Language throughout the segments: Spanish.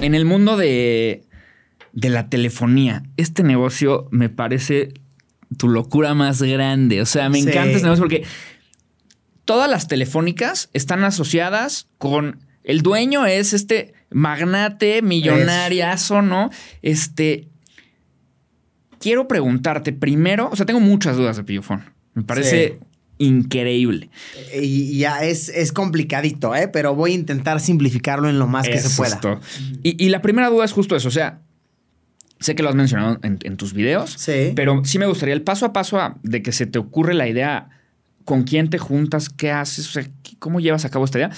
en el mundo de, de la telefonía, este negocio me parece tu locura más grande. O sea, me Sí. encanta este negocio porque todas las telefónicas están asociadas con el dueño es este magnate millonariazo, ¿no? Este quiero preguntarte primero, o sea, tengo muchas dudas de Pillofón. Me parece increíble. Y ya es, es complicadito, ¿eh? Pero voy a intentar simplificarlo en lo más que se pueda. Y, y la primera duda es justo eso. O sea, sé que lo has mencionado en, en tus videos, Sí. pero sí me gustaría el paso a paso a- de que se te ocurre la idea, con quién te juntas, qué haces, o sea, cómo llevas a cabo esta idea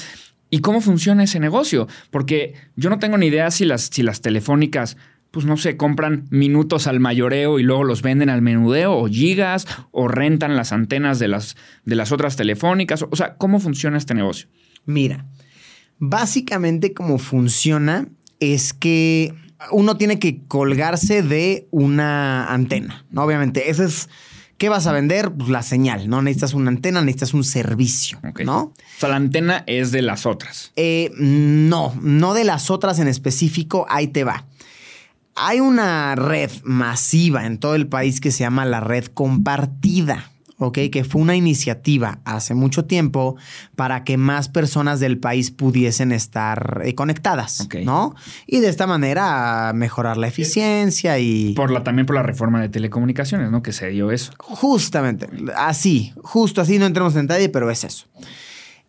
y cómo funciona ese negocio. Porque yo no tengo ni idea si las, si las telefónicas, pues no sé, compran minutos al mayoreo y luego los venden al menudeo o gigas o rentan las antenas de las, de las otras telefónicas. O sea, ¿cómo funciona este negocio? Mira, básicamente cómo funciona es que uno tiene que colgarse de una antena, ¿no? Obviamente, eso es... ¿Qué vas a vender? Pues la señal, ¿no? Necesitas una antena, necesitas un servicio. ¿no? O sea, la antena es de las otras. Eh, no, no de las otras en específico, ahí te va. Hay una red masiva en todo el país que se llama la red compartida. ¿ok? Que fue una iniciativa hace mucho tiempo para que más personas del país pudiesen estar eh, conectadas. ¿no? Y de esta manera mejorar la eficiencia y... Por la, también por la reforma de telecomunicaciones, ¿no? Que se dio eso. Justamente, así, justo así, no entremos en detalle, pero es eso.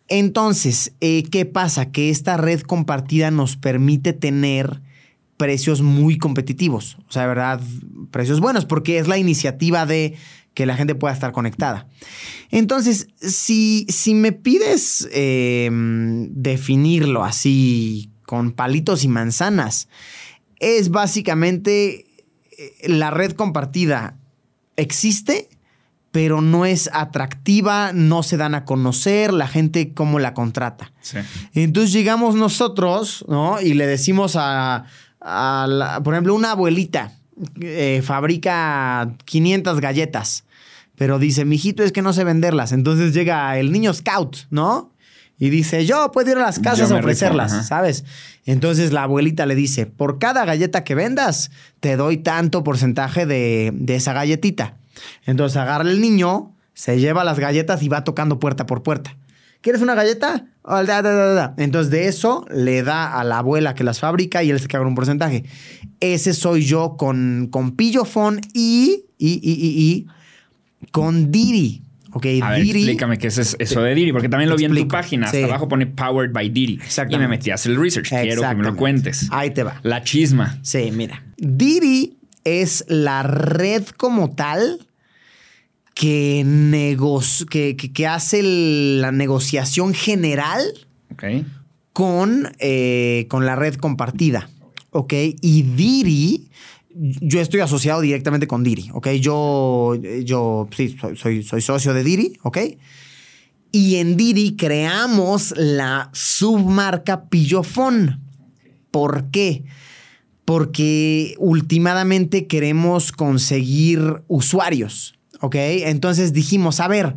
Entonces, eh, ¿qué pasa? Que esta red compartida nos permite tener precios muy competitivos. O sea, de verdad, precios buenos, porque es la iniciativa de que la gente pueda estar conectada. Entonces, si, si me pides eh, definirlo así con palitos y manzanas, es básicamente eh, la red compartida existe, pero no es atractiva, no se dan a conocer, la gente cómo la contrata. Sí. Entonces llegamos nosotros, ¿no? Y le decimos a, a la- por ejemplo, una abuelita eh, fabrica 500 galletas, pero dice, mijito, es que no sé venderlas. Entonces llega el niño scout, ¿no? Y dice, yo puedo ir a las casas a ofrecerlas. ¿sabes? Entonces la abuelita le dice, por cada galleta que vendas, te doy tanto porcentaje de, de esa galletita. Entonces agarra el niño, se lleva las galletas y va tocando puerta por puerta. ¿Quieres una galleta? Da. Entonces de eso le da a la abuela que las fabrica y él se con un porcentaje. Ese soy yo con, con Pillofón y, y, y, y, con Didi. Ok, A ver, Didi. explícame qué es es- eso de Didi, porque también lo vi en tu página. sí. Hasta abajo pone Powered by Didi. Y me metí a hacer el research. Quiero que me lo cuentes. Ahí te va. La chisma. Sí, mira. Didi es la red como tal que, negoci- que, que- que hace el- la negociación general con, eh, con la red compartida. ¿Ok? Y Didi, yo estoy asociado directamente con Didi. ¿Ok? Yo, yo sí, soy, soy, soy socio de Didi. ¿Ok? Y en Didi creamos la submarca Pillofón. ¿Por qué? Porque últimamente queremos conseguir usuarios. ¿Ok? Entonces dijimos, a ver,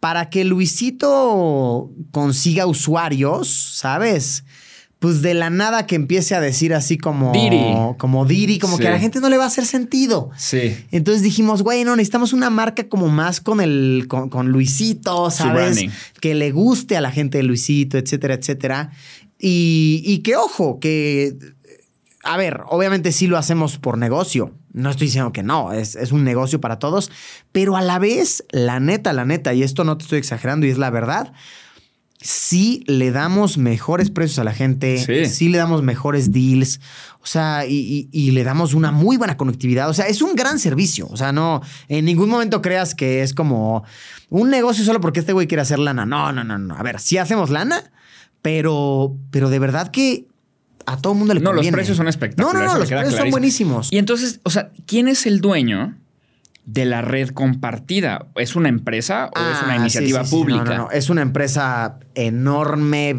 para que Luisito consiga usuarios, ¿sabes? Pues de la nada que empiece a decir así como Didi. como Didi, como Sí. que a la gente no le va a hacer sentido. Sí. Entonces dijimos, güey, no, necesitamos una marca como más con el, con, con Luisito, ¿sabes? Que le guste a la gente de Luisito, etcétera, etcétera. Y, y que ojo, que, a ver, obviamente sí lo hacemos por negocio. No estoy diciendo que no, es, es un negocio para todos, pero a la vez, la neta, la neta, y esto no te estoy exagerando y es la verdad, sí le damos mejores precios a la gente, Sí. sí, le damos mejores deals, o sea, y, y- y le damos una muy buena conectividad, o sea, es un gran servicio, o sea, no, en ningún momento creas que es como un negocio solo porque este güey quiere hacer lana, no, no, no, no, a ver, sí hacemos lana, pero, pero de verdad que a todo el mundo le No, los conviene. precios son No, espectaculares. no, no, me los precios son buenísimos. Y entonces, o sea, ¿quién es el dueño de la red compartida? ¿Es una empresa o es una Ah, iniciativa sí, sí, sí. pública? No, no, no. Es una empresa enorme.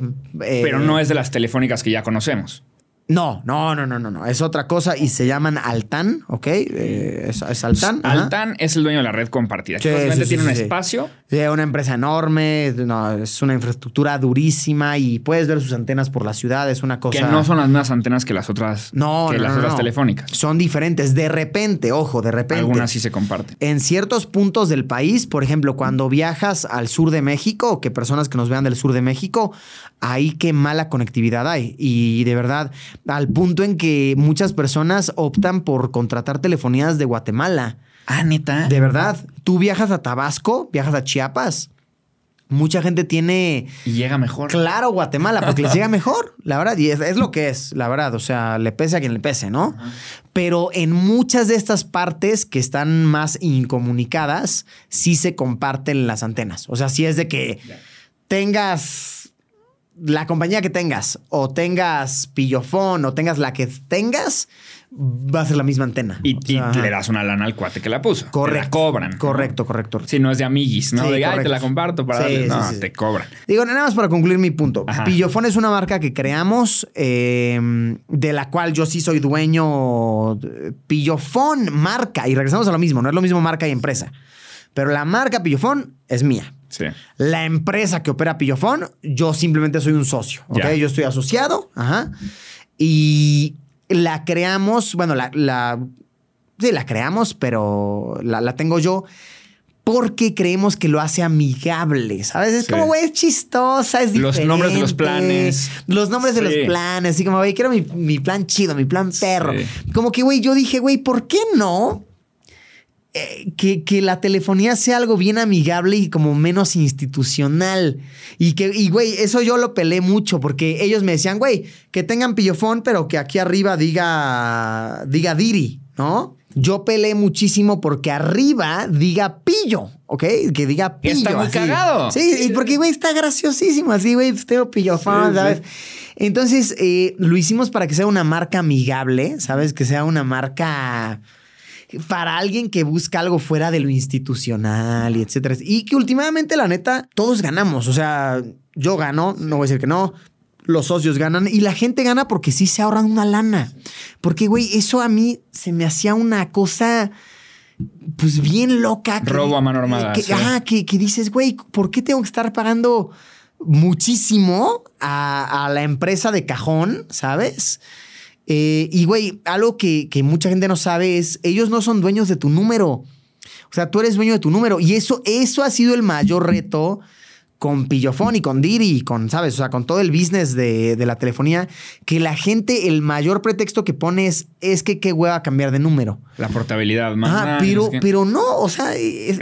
eh, Pero no es de las telefónicas que ya conocemos. No, no, no, no, no, no. Es otra cosa y se llaman Altan, ¿ok? Eh, es, es Altan. ajá. Altan es el dueño de la red compartida. Sí, que básicamente sí, tiene un espacio. Sí, una empresa enorme, no, es una infraestructura durísima y puedes ver sus antenas por la ciudad, es una cosa... Que no son las mismas antenas que las otras, No, que no, las otras telefónicas. Son diferentes, de repente, ojo, de repente. Algunas sí se comparten. En ciertos puntos del país, por ejemplo, cuando viajas al sur de México, o que personas que nos vean del sur de México, ahí qué mala conectividad hay. Y de verdad, al punto en que muchas personas optan por contratar telefonías de Guatemala. Ah, neta. De verdad, tú viajas a Tabasco, viajas a Chiapas. Mucha gente tiene Y llega mejor. claro Guatemala porque les llega mejor, la verdad. Y es, es lo que es, la verdad. O sea, le pese a quien le pese, ¿no? Pero en muchas de estas partes que están más incomunicadas, sí se comparten las antenas. O sea, sí es de que tengas la compañía que tengas, o tengas pillofón, o tengas la que tengas, va a ser la misma antena. Y, O sea, le das una lana al cuate que la puso. Te Correcto. la cobran. Correcto, correcto. Si no es de amiguis, ¿no? Sí, de, ay, te la comparto para Sí, darle. No, sí, sí. te cobran. Digo, nada más para concluir mi punto. Ajá. Pillofón es una marca que creamos, eh, de la cual yo sí soy dueño. Pillofón, marca. Y regresamos a lo mismo, no es lo mismo marca y empresa. Pero la marca Pillofón es mía. Sí. La empresa que opera Pillofón, yo simplemente soy un socio. Yo estoy asociado. Ajá. Y la creamos, bueno, la, la- sí, la creamos, pero la, la tengo yo porque creemos que lo hace amigable, ¿sabes? Es Sí. como, güey, es chistosa, es Los diferente. nombres de los planes. Los nombres de los planes. Así como, güey, quiero mi, mi plan chido, mi plan perro. Sí. Como que, güey, yo dije, güey, ¿por qué no? Eh, que, que la telefonía sea algo bien amigable y como menos institucional. Y que, y güey, eso yo lo pelé mucho porque ellos me decían, güey, que tengan pillofón, pero que aquí arriba diga, diga Diri, ¿no? Yo pelé muchísimo porque arriba diga pillo, ¿ok? Que diga pillo. Está muy así. cagado. Sí, y porque, güey, está graciosísimo así, güey, tengo pillofón, Sí, ¿sabes? sí. Entonces, eh, lo hicimos para que sea una marca amigable, ¿sabes? Que sea una marca para alguien que busca algo fuera de lo institucional y etcétera. Y que últimamente, la neta, todos ganamos. O sea, yo gano, no voy a decir que no. Los socios ganan y la gente gana porque sí se ahorran una lana. Porque, güey, eso a mí se me hacía una cosa, pues bien loca. que- Robo a mano armada, que- sí. ajá, que, que dices, güey, ¿por qué tengo que estar pagando muchísimo a, a la empresa de cajón, ¿sabes? Eh, y, güey, algo que, que mucha gente no sabe es, ellos no son dueños de tu número. O sea, tú eres dueño de tu número. Y eso, eso ha sido el mayor reto con Pillofón y con Diri y con, ¿sabes? O sea, con todo el business de, de la telefonía, que la gente, el mayor pretexto que pone es, es que qué hueva cambiar de número. La portabilidad más. Nada, pero, es que- pero no, o sea, es,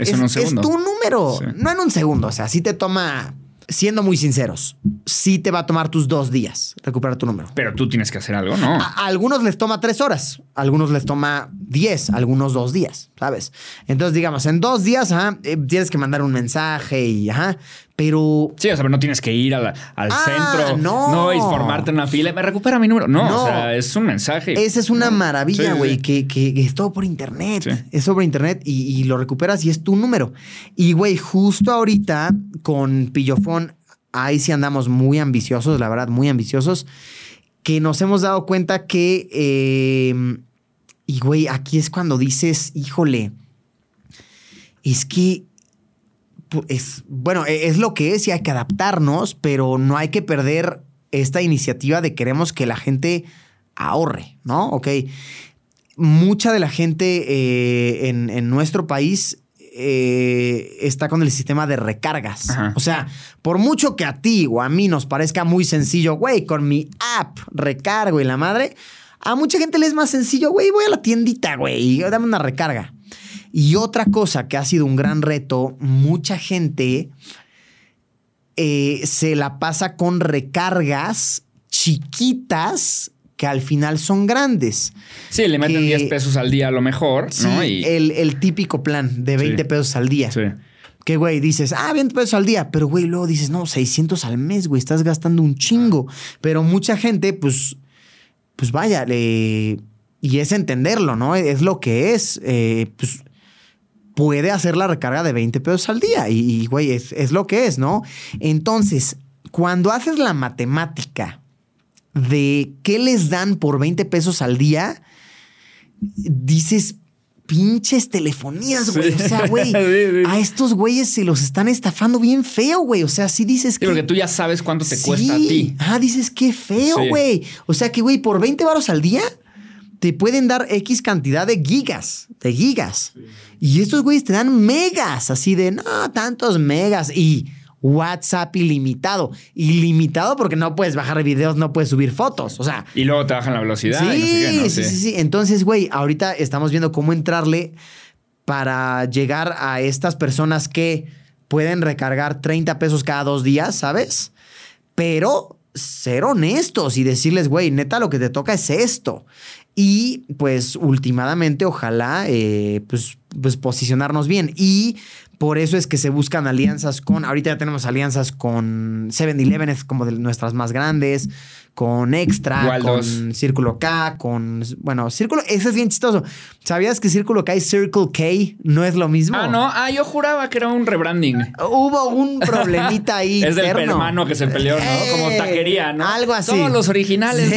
tu número. Sí. No en un segundo, o sea, sí te toma, siendo muy sinceros, sí te va a tomar tus dos días recuperar tu número. Pero tú tienes que hacer algo, ¿no? A, a algunos les toma tres horas, a algunos les toma diez, a algunos dos días, ¿sabes? Entonces, digamos, en dos días, ajá, eh, tienes que mandar un mensaje y, ajá, pero Sí, o sea, no tienes que ir la- al Ah, centro, no. y formarte en una fila. Me recupera mi número. No, No. o sea, es un mensaje. Esa es una No. maravilla, güey, sí. que, que- que es todo por internet. Sí. Es sobre internet y, y lo recuperas y es tu número. Y, güey, justo ahorita con Pillofón, ahí sí andamos muy ambiciosos, la verdad, muy ambiciosos, que nos hemos dado cuenta que, eh, y, güey, aquí es cuando dices, híjole, es que es, bueno, e- es lo que es y hay que adaptarnos, pero no hay que perder esta iniciativa de queremos que la gente ahorre, ¿no? Ok. Mucha de la gente eh, en, en nuestro país eh, está con el sistema de recargas. Ajá. O sea, por mucho que a ti o a mí nos parezca muy sencillo, güey, con mi app recargo y la madre, a mucha gente le es más sencillo, güey, voy a la tiendita, güey, y dame una recarga. Y otra cosa que ha sido un gran reto, mucha gente eh, se la pasa con recargas chiquitas que al final son grandes. Sí, le meten que- 10 pesos al día a lo mejor, Sí, ¿no? Y, el, el típico plan de 20 Sí. pesos al día. sí. Que, güey, dices, ah, 20 pesos al día. Pero, güey, luego dices, no, 600 al mes, güey, estás gastando un chingo. Pero mucha gente, pues, pues vaya, le- y es entenderlo, ¿no? Es lo que es. eh, pues puede hacer la recarga de 20 pesos al día. Y, güey, es, es lo que es, ¿no? Entonces, cuando haces la matemática de qué les dan por 20 pesos al día, dices, pinches telefonías, güey. O sea, güey, a estos güeyes se los están estafando bien feo, güey. O sea, sí dices que. porque tú ya sabes cuánto te cuesta a ti. Ah, dices, qué feo, güey. O sea que, güey, por 20 varos al día te pueden dar X cantidad de gigas, de gigas. Y estos güeyes te dan megas, así de, no, tantos megas. Y WhatsApp ilimitado. Ilimitado porque no puedes bajar videos, no puedes subir fotos. O sea. Y luego te bajan la velocidad. Sí, sí, sí, sí. Entonces, güey, ahorita estamos viendo cómo entrarle para llegar a estas personas que pueden recargar 30 pesos cada dos días, ¿sabes? Pero ser honestos y decirles, güey, neta, lo que te toca es esto. Y pues últimamente, ojalá, eh, pues, pues posicionarnos bien. Y por eso es que se buscan alianzas con, ahorita ya tenemos alianzas con 7-Eleven, es como de nuestras más grandes, con Extra, con Círculo K, con, bueno, Círculo, ese es bien chistoso. ¿Sabías que Círculo K y Circle K no es lo mismo? Ah, no, ah, yo juraba que era un rebranding. Hubo un problemita ahí. es del hermano que se peleó, ¿no? Como eh, taquería, ¿no? Algo así. Todos los originales,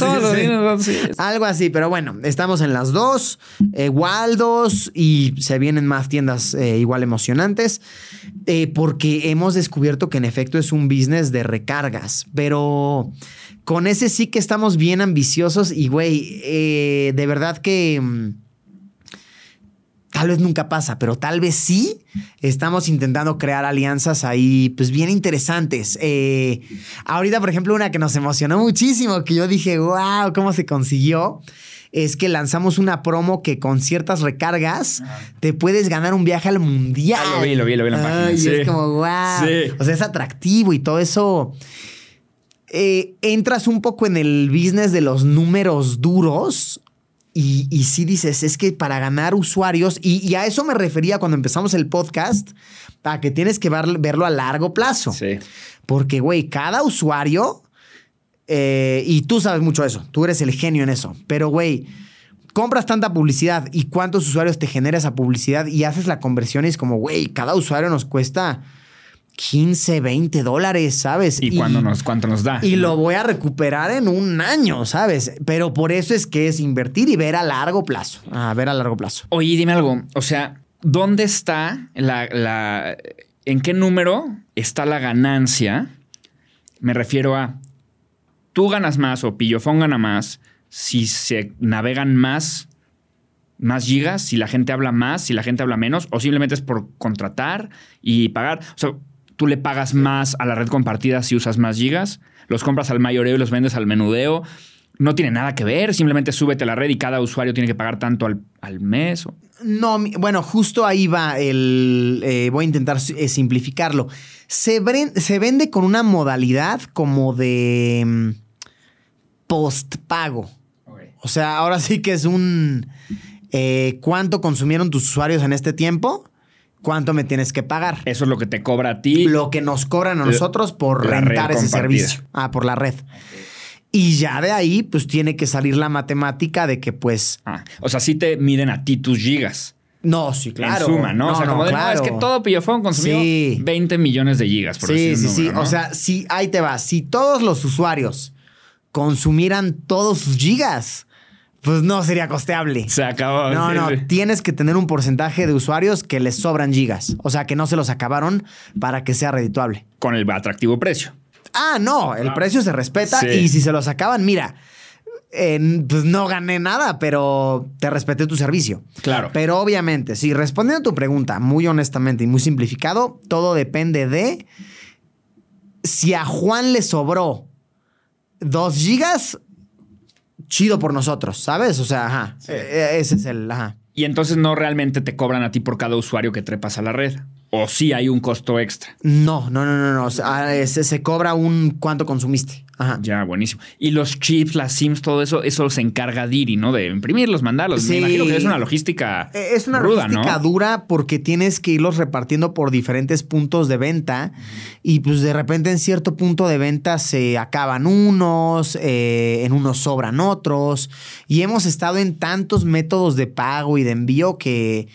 no, sí, Algo así, pero bueno, estamos en las dos, eh, Waldos y se vienen más tiendas eh, igual emocionantes, porque hemos descubierto que en efecto es un business de recargas, pero con ese sí que estamos bien ambiciosos y, güey, eh, de verdad que mm, tal vez nunca pasa, pero tal vez sí estamos intentando crear alianzas ahí, pues bien interesantes. Eh, ahorita, por ejemplo, una que nos emocionó muchísimo, que yo dije, wow, ¿cómo se consiguió? Es que lanzamos una promo que con ciertas recargas te puedes ganar un viaje al mundial. Ah, lo vi, lo vi, lo vi en la página. Y es como, wow. O sea, es atractivo y todo eso. Eh, entras un poco en el business de los números duros y, y sí dices, es que para ganar usuarios, y, a eso me refería cuando empezamos el podcast, a que tienes que verlo a largo plazo. Sí. Porque, güey, cada usuario, eh, y tú sabes mucho eso, tú eres el genio en eso, pero, güey, compras tanta publicidad y cuántos usuarios te genera esa publicidad y haces la conversión y es como, güey, cada usuario nos cuesta 15, 20 dólares, ¿sabes? ¿Y, cuándo nos, cuánto nos da? Y lo voy a recuperar en un año, ¿sabes? Pero por eso es que es invertir y ver a largo plazo. A ver a largo plazo. Oye, dime algo. O sea, ¿dónde está la, ¿En qué número está la ganancia? Me refiero a. Tú ganas más o Pillofón gana más si se navegan más más gigas, si la gente habla más, si la gente habla menos, o simplemente es por contratar y pagar. O sea, tú le pagas más a la red compartida si usas más gigas, los compras al mayoreo y los vendes al menudeo. No tiene nada que ver, simplemente súbete a la red y cada usuario tiene que pagar tanto al, mes. No, bueno, justo ahí va el... Eh, voy a intentar eh, simplificarlo. Se, se, vende con una modalidad como de mm, postpago. O sea, ahora sí que es un... Eh, ¿Cuánto consumieron tus usuarios en este tiempo? ¿Cuánto me tienes que pagar? Eso es lo que te cobra a ti. Lo que nos cobran a nosotros por rentar ese servicio. Ah, por la red. Y ya de ahí, pues tiene que salir la matemática de que, pues. Ah, o sea, sí te miden a ti tus gigas. No, sí, claro. En suma, ¿no? o sea, como de, no, es que todo Pillofón consumió 20 millones de gigas, por Sí, sí, sí. O sea, sí, ahí te va. Si todos los usuarios consumieran todos sus gigas, pues no sería costeable. Se acabó. No, no, tienes que tener un porcentaje de usuarios que les sobran gigas. O sea, que no se los acabaron para que sea redituable. Con el atractivo precio. Ah, no, el precio se respeta y si se los acaban, mira, pues no gané nada, pero te respeté tu servicio. Claro. Pero obviamente, si respondiendo a tu pregunta muy honestamente y muy simplificado, todo depende de si a Juan le sobró dos gigas chido por nosotros, ¿sabes? O sea, ajá. E, e, ese es el, ajá. Y entonces no realmente te cobran a ti por cada usuario que trepas a la red. ¿O sí hay un costo extra? No, no, no, no, no. O sea, se, cobra un cuánto consumiste. Ajá. Ya, buenísimo. Y los chips, las SIMs, todo eso, eso se encarga Diri, ¿no? De imprimirlos, mandarlos. Me imagino que es una logística e, Es una logística dura porque tienes que irlos repartiendo por diferentes puntos de venta y pues de repente en cierto punto de venta se acaban unos, eh, en unos sobran otros y hemos estado en tantos métodos de pago y de envío que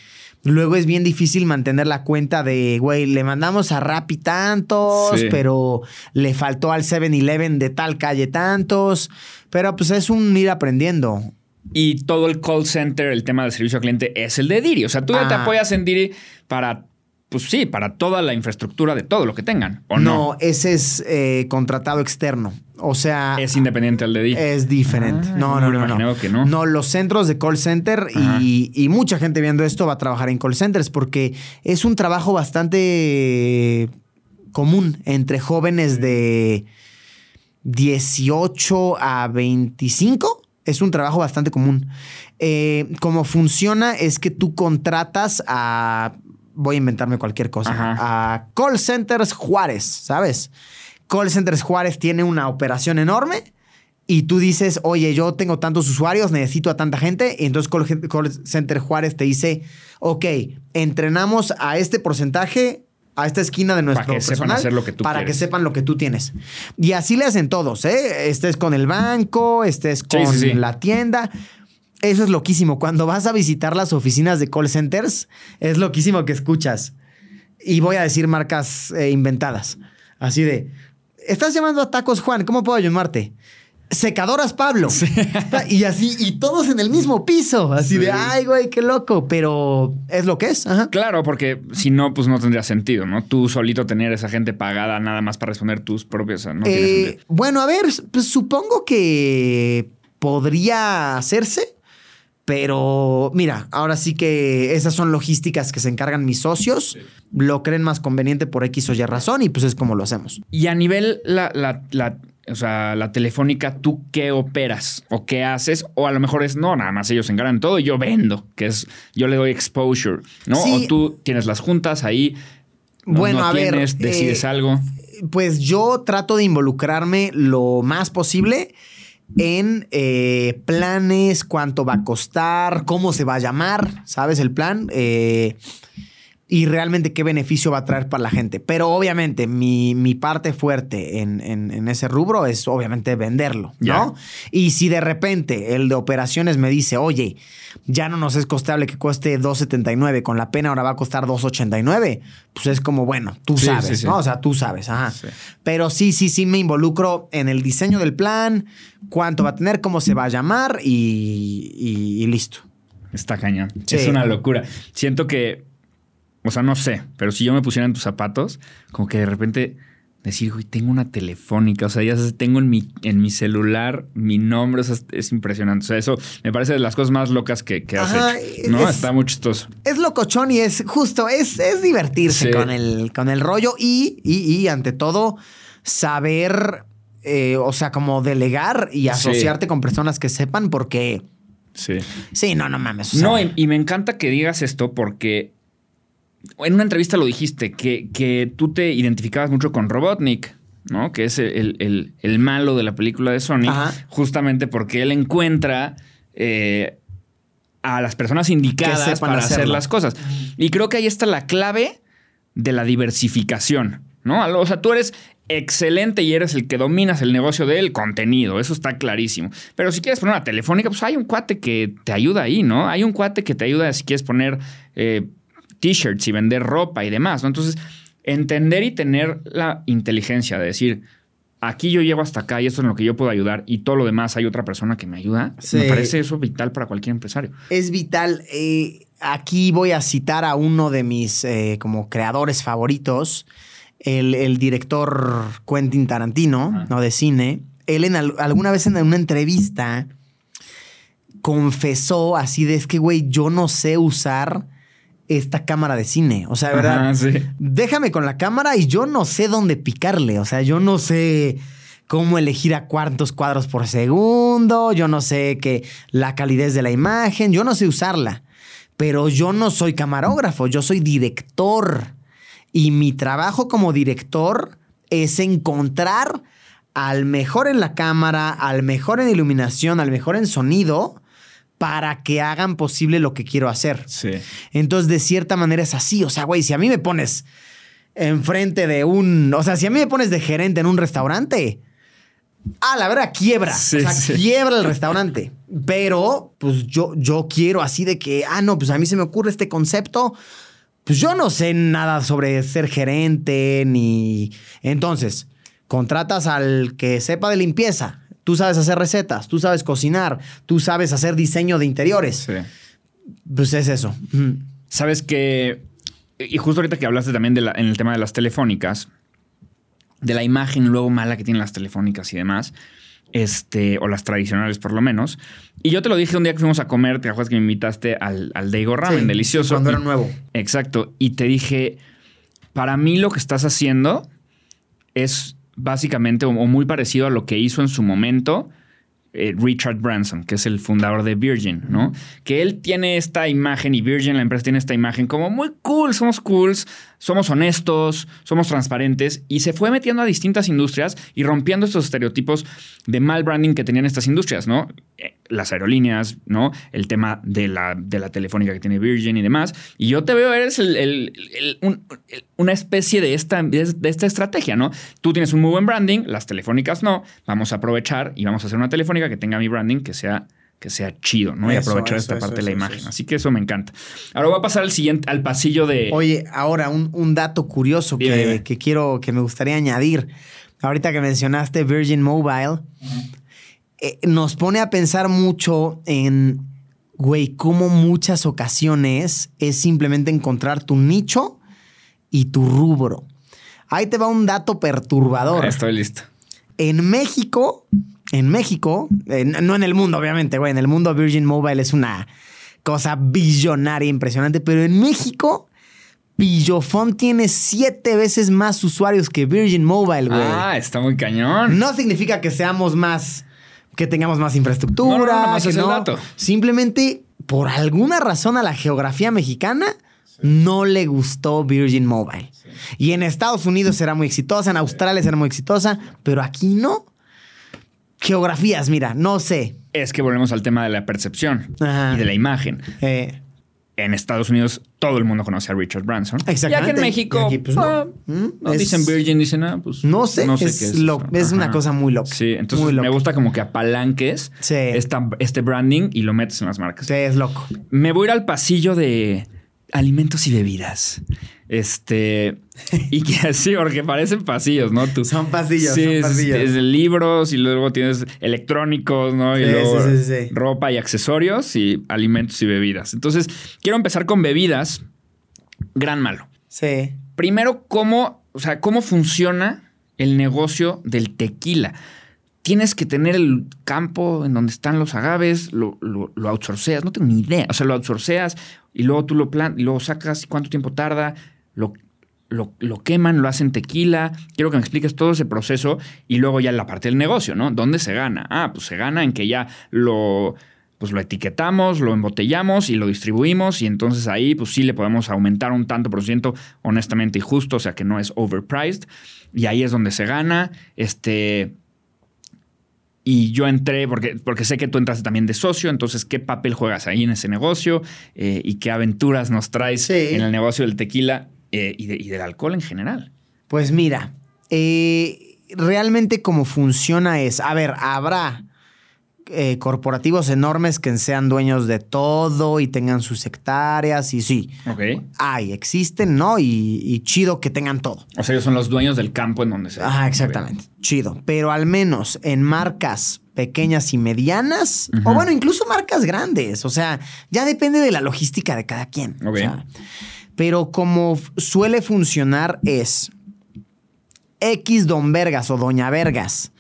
Luego es bien difícil mantener la cuenta de, güey, le mandamos a Rappi tantos, Sí. pero le faltó al 7-Eleven de tal calle tantos. Pero pues es un ir aprendiendo. Y todo el call center, el tema del servicio al cliente, es el de Diri. O sea, tú ya te Ah. apoyas en Diri para, pues sí, para toda la infraestructura de todo lo que tengan. ¿O no? ese es eh, contratado externo. O sea, Es independiente al de Diri. es diferente. Ah, no, no, no, no. que no. No, los centros de call center y, y mucha gente viendo esto va a trabajar en call centers porque es un trabajo bastante común entre jóvenes de 18 a 25. Es un trabajo bastante común. Eh, como funciona es que tú contratas a. Voy a inventarme cualquier cosa. Ajá. A Call Centers Juárez, ¿sabes? Call Centers Juárez tiene una operación enorme y tú dices, oye, yo tengo tantos usuarios, necesito a tanta gente. Y entonces Call, Call Center Juárez te dice, ok, entrenamos a este porcentaje, a esta esquina de nuestro que sepan personal, hacer lo que tú para quieres. que sepan lo que tú tienes. Y así le hacen todos, ¿eh? Estés con el banco, estés con sí, sí. la tienda. Eso es loquísimo. Cuando vas a visitar las oficinas de call centers, es loquísimo que escuchas. Y voy a decir marcas eh, inventadas. Así de, estás llamando a Tacos Juan, ¿cómo puedo llamarte? Secadoras Pablo. Y así, y todos en el mismo piso. Así de, ay, güey, qué loco. Pero es lo que es. Ajá. Claro, porque si no, pues no tendría sentido, ¿no? Tú solito tener esa gente pagada nada más para responder tus propios. No Eh, bueno, a ver, pues supongo que podría hacerse, pero mira, ahora sí que esas son logísticas que se encargan mis socios, lo creen más conveniente por X o Y razón y pues es como lo hacemos. Y a nivel la, la, la, o sea, la telefónica, ¿tú qué operas? ¿O qué haces? O a lo mejor es, no, nada más ellos se encargan todo y yo vendo, que es, yo le doy exposure, ¿no? Sí. O tú tienes las juntas ahí. no- Bueno, no a ver, tienes, decides eh, algo. Pues yo trato de involucrarme lo más posible en eh, planes, cuánto va a costar, cómo se va a llamar, ¿sabes? El plan. eh, y realmente qué beneficio va a traer para la gente. Pero obviamente mi, mi parte fuerte en, en- en ese rubro es obviamente venderlo, ¿no? Y si de repente el de operaciones me dice, oye, ya no nos es costable que cueste 2.79, con la pena ahora va a costar 2.89, pues es como, bueno, tú Sí, sabes, sí, sí. ¿no? O sea, tú sabes, ajá. Pero sí, sí, sí me involucro en el diseño del plan, cuánto va a tener, cómo se va a llamar y, y- y listo. Está cañón. Es una locura. Siento que, o sea, no sé, pero si yo me pusiera en tus zapatos, como que de repente decir, güey, tengo una telefónica, o sea, ya tengo en mi, en mi celular mi nombre, o sea, es, es impresionante. O sea, eso me parece de las cosas más locas que, que has hecho. ¿No? es- Está muy chistoso. Es locochón y es justo, es, es divertirse Sí. con, el, con el rollo y, y, y, ante todo saber, eh, o sea, como delegar y asociarte con personas que sepan porque, Sí. sí, no, no mames. o sea, No, y, y me encanta que digas esto porque en una entrevista lo dijiste, que, que tú te identificabas mucho con Robotnik, ¿no? Que es el, el- el malo de la película de Sonic, Ajá. justamente porque él encuentra eh, a las personas indicadas para hacer las cosas. Y creo que ahí está la clave de la diversificación, ¿no? O sea, tú eres excelente y eres el que dominas el negocio del contenido, eso está clarísimo. Pero si quieres poner una telefónica, pues hay un cuate que te ayuda ahí, ¿no? Hay un cuate que te ayuda si quieres poner eh, t-shirts y vender ropa y demás, ¿no? Entonces, entender y tener la inteligencia de decir, aquí yo llego hasta acá y esto es en lo que yo puedo ayudar y todo lo demás hay otra persona que me ayuda, Sí. me parece eso vital para cualquier empresario. es vital. Eh, aquí voy a citar a uno de mis eh, como creadores favoritos, el, el director Quentin Tarantino. ¿no? De cine. Él en al- alguna vez en una entrevista confesó así de es que, güey, yo no sé usar esta cámara de cine. O sea, de verdad, Ajá, sí. déjame con la cámara y yo no sé dónde picarle. O sea, yo no sé cómo elegir a cuántos cuadros por segundo. Yo no sé que la calidez de la imagen. Yo no sé usarla. Pero yo no soy camarógrafo, yo soy director. Y mi trabajo como director es encontrar al mejor en la cámara, al mejor en iluminación, al mejor en sonido, para que hagan posible lo que quiero hacer. Sí. Entonces, de cierta manera es así. O sea, güey, si a mí me pones enfrente de un. O sea, si a mí me pones de gerente en un restaurante. Ah, la verdad, quiebra. Sí, o sea, sí. quiebra el restaurante. Pero, pues yo, yo quiero así de que, ah, no, pues a mí se me ocurre este concepto. Pues yo no sé nada sobre ser gerente ni... Entonces, contratas al que sepa de limpieza. Tú sabes hacer recetas, tú sabes cocinar, tú sabes hacer diseño de interiores. Sí. Pues es eso. Sabes que, y justo ahorita que hablaste también de la- en el tema de las telefónicas, de la imagen luego mala que tienen las telefónicas y demás, este, o las tradicionales por lo menos. Y yo te lo dije un día que fuimos a comer, te acuerdas que me invitaste al, al Daigo Ramen, Sí, delicioso. Cuando Y- era nuevo. Exacto. Y te dije, para mí lo que estás haciendo es básicamente o, o muy parecido a lo que hizo en su momento eh, Richard Branson, que es el fundador de Virgin, ¿no? Que él tiene esta imagen y Virgin, la empresa, tiene esta imagen como muy cool, somos cools, somos honestos, somos transparentes y se fue metiendo a distintas industrias y rompiendo estos estereotipos de mal branding que tenían estas industrias, ¿no? Las aerolíneas, ¿no? El tema de la, de la telefónica que tiene Virgin y demás. Y yo te veo, eres el- el- el- un- el- una especie de esta, de esta estrategia, ¿no? Tú tienes un muy buen branding, las telefónicas no. Vamos a aprovechar y vamos a hacer una telefónica que tenga mi branding que sea que sea chido, ¿no? y aprovechar eso, esta eso, parte de la imagen. Así que eso me encanta. Ahora voy a pasar al siguiente, al pasillo de. Oye, ahora un, un dato curioso Dime, que, dime. que quiero, que me gustaría añadir. Ahorita que mencionaste Virgin Mobile, eh, nos pone a pensar mucho en, güey, cómo muchas ocasiones es simplemente encontrar tu nicho y tu rubro. Ahí te va un dato perturbador. Estoy listo. En México, en México, eh, no en el mundo, obviamente, güey. En el mundo Virgin Mobile es una cosa billonaria impresionante, pero en México, Pillofón tiene siete veces más usuarios que Virgin Mobile, güey. Ah, está muy cañón. No significa que seamos más, que tengamos más infraestructura. No, no, no, nomás que es el dato. Simplemente, por alguna razón a la geografía mexicana, no le gustó Virgin Mobile. Y en Estados Unidos era muy exitosa, en Australia era muy exitosa, pero aquí no. Geografías, mira, no sé. Es que volvemos al tema de la percepción Ajá. y de la imagen. Eh, En Estados Unidos todo el mundo conoce a Richard Branson. Exactamente. Y aquí en México, aquí, pues, no. ah, Mm, no es- dicen Virgin, dicen, ah, pues no sé, no sé es, qué es. lo- eso. es una cosa muy loca. Sí, entonces Muy me gusta como que apalanques Sí. esta- este branding y lo metes en las marcas. Sí, es loco. Me voy a ir al pasillo de alimentos y bebidas. Este. Y que sí, porque parecen pasillos, ¿no? Tú, Son pasillos, sí, son es- pasillos. Es libros y luego tienes electrónicos, ¿no? Y Sí, luego sí. ropa y accesorios y alimentos y bebidas. Entonces, quiero empezar con bebidas. Gran malo. Sí. Primero, ¿cómo, o sea, cómo funciona el negocio del tequila? Tienes que tener el campo en donde están los agaves, lo, lo, lo outsourceas, no tengo ni idea. O sea, lo outsourceas y luego tú lo plan, luego sacas cuánto tiempo tarda, lo, lo, lo queman, lo hacen tequila. Quiero que me expliques todo ese proceso y luego ya la parte del negocio, ¿no? ¿Dónde se gana? Ah, pues se gana en que ya lo, pues lo etiquetamos, lo embotellamos y lo distribuimos y entonces ahí pues sí le podemos aumentar un tanto por ciento honestamente y justo, o sea que no es overpriced y ahí es donde se gana, este... Y yo entré porque, porque sé que tú entraste también de socio, entonces qué papel juegas ahí en ese negocio Eh, y qué aventuras nos traes Sí. en el negocio del tequila eh, y, de- y del alcohol en general. Pues mira, eh, realmente cómo funciona es, a ver, habrá eh, corporativos enormes que sean dueños de todo y tengan sus hectáreas y sí, Ok. hay, existen, ¿no? Y, y chido que tengan todo. O sea, ellos son los dueños del campo en donde se... Ah, exactamente, chido. Pero al menos en marcas pequeñas y medianas, o bueno, incluso marcas grandes, o sea, ya depende de la logística de cada quien. o Ok. sea, pero como suele funcionar es X Don Vergas o Doña Vergas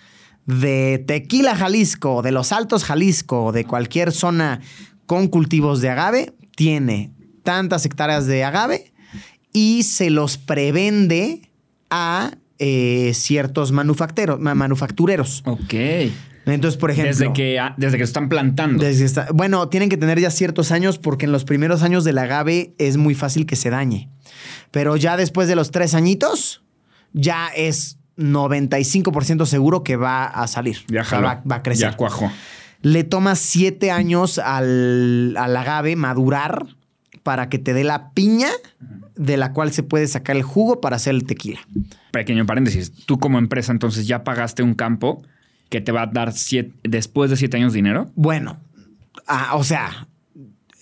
de Tequila Jalisco, de los Altos Jalisco, de cualquier zona con cultivos de agave, tiene tantas hectáreas de agave y se los prevende a eh, ciertos manufacteros, ma- manufactureros. Ok. Entonces, por ejemplo... Desde que, ah, desde que están plantando. Desde esta- bueno, tienen que tener ya ciertos años porque en los primeros años del agave es muy fácil que se dañe. Pero ya después de los tres añitos, ya es 95% seguro que va a salir. ya va, va a crecer. Ya cuajó. Le toma siete años al, al agave madurar para que te dé la piña de la cual se puede sacar el jugo para hacer el tequila. Pequeño paréntesis. Tú como empresa entonces ya pagaste un campo que te va a dar siete- después de siete años dinero. Bueno, Ah, o sea,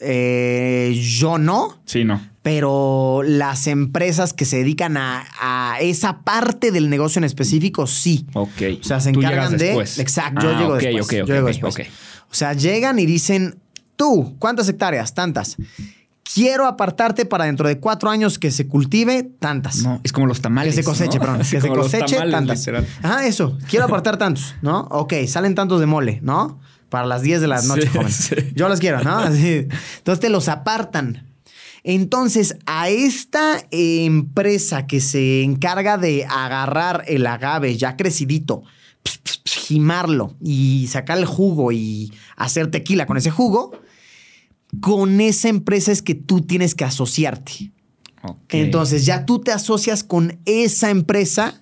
eh, yo no, Sí, no. pero las empresas que se dedican a, a esa parte del negocio en específico, sí. Ok. O sea, se encargan de. Exacto, yo Ah, llego ok, después. yo llego después. O sea, llegan y dicen, tú, ¿cuántas hectáreas? Tantas. Quiero apartarte para dentro de cuatro años que se cultive tantas. No, es como los tamales. Que se coseche, ¿no? perdón. Así Que se coseche tamales, tantas. literal. Ajá, eso. Quiero apartar tantos, ¿no? Ok, salen tantos de mole, ¿no? Para las 10 de la noche, Sí, joven. sí. Yo los quiero, ¿no? Así. Entonces te los apartan. Entonces, a esta empresa que se encarga de agarrar el agave ya crecidito, gimarlo y sacar el jugo y hacer tequila con ese jugo, con esa empresa es que tú tienes que asociarte. Entonces ya tú te asocias con esa empresa.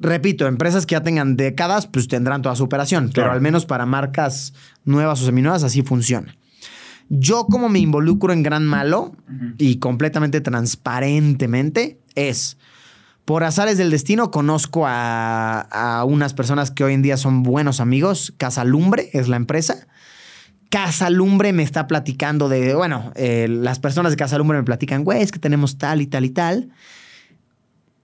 Repito, empresas que ya tengan décadas, pues tendrán toda su operación, pero al menos para marcas nuevas o seminuevas así funciona. Yo como me involucro en Gran Malo y completamente transparentemente es, por azares del destino, conozco a, a unas personas que hoy en día son buenos amigos. Casa Lumbre es la empresa. Casa Lumbre me está platicando de, bueno, eh, las personas de Casa Lumbre me platican, güey, es que tenemos tal y tal y tal.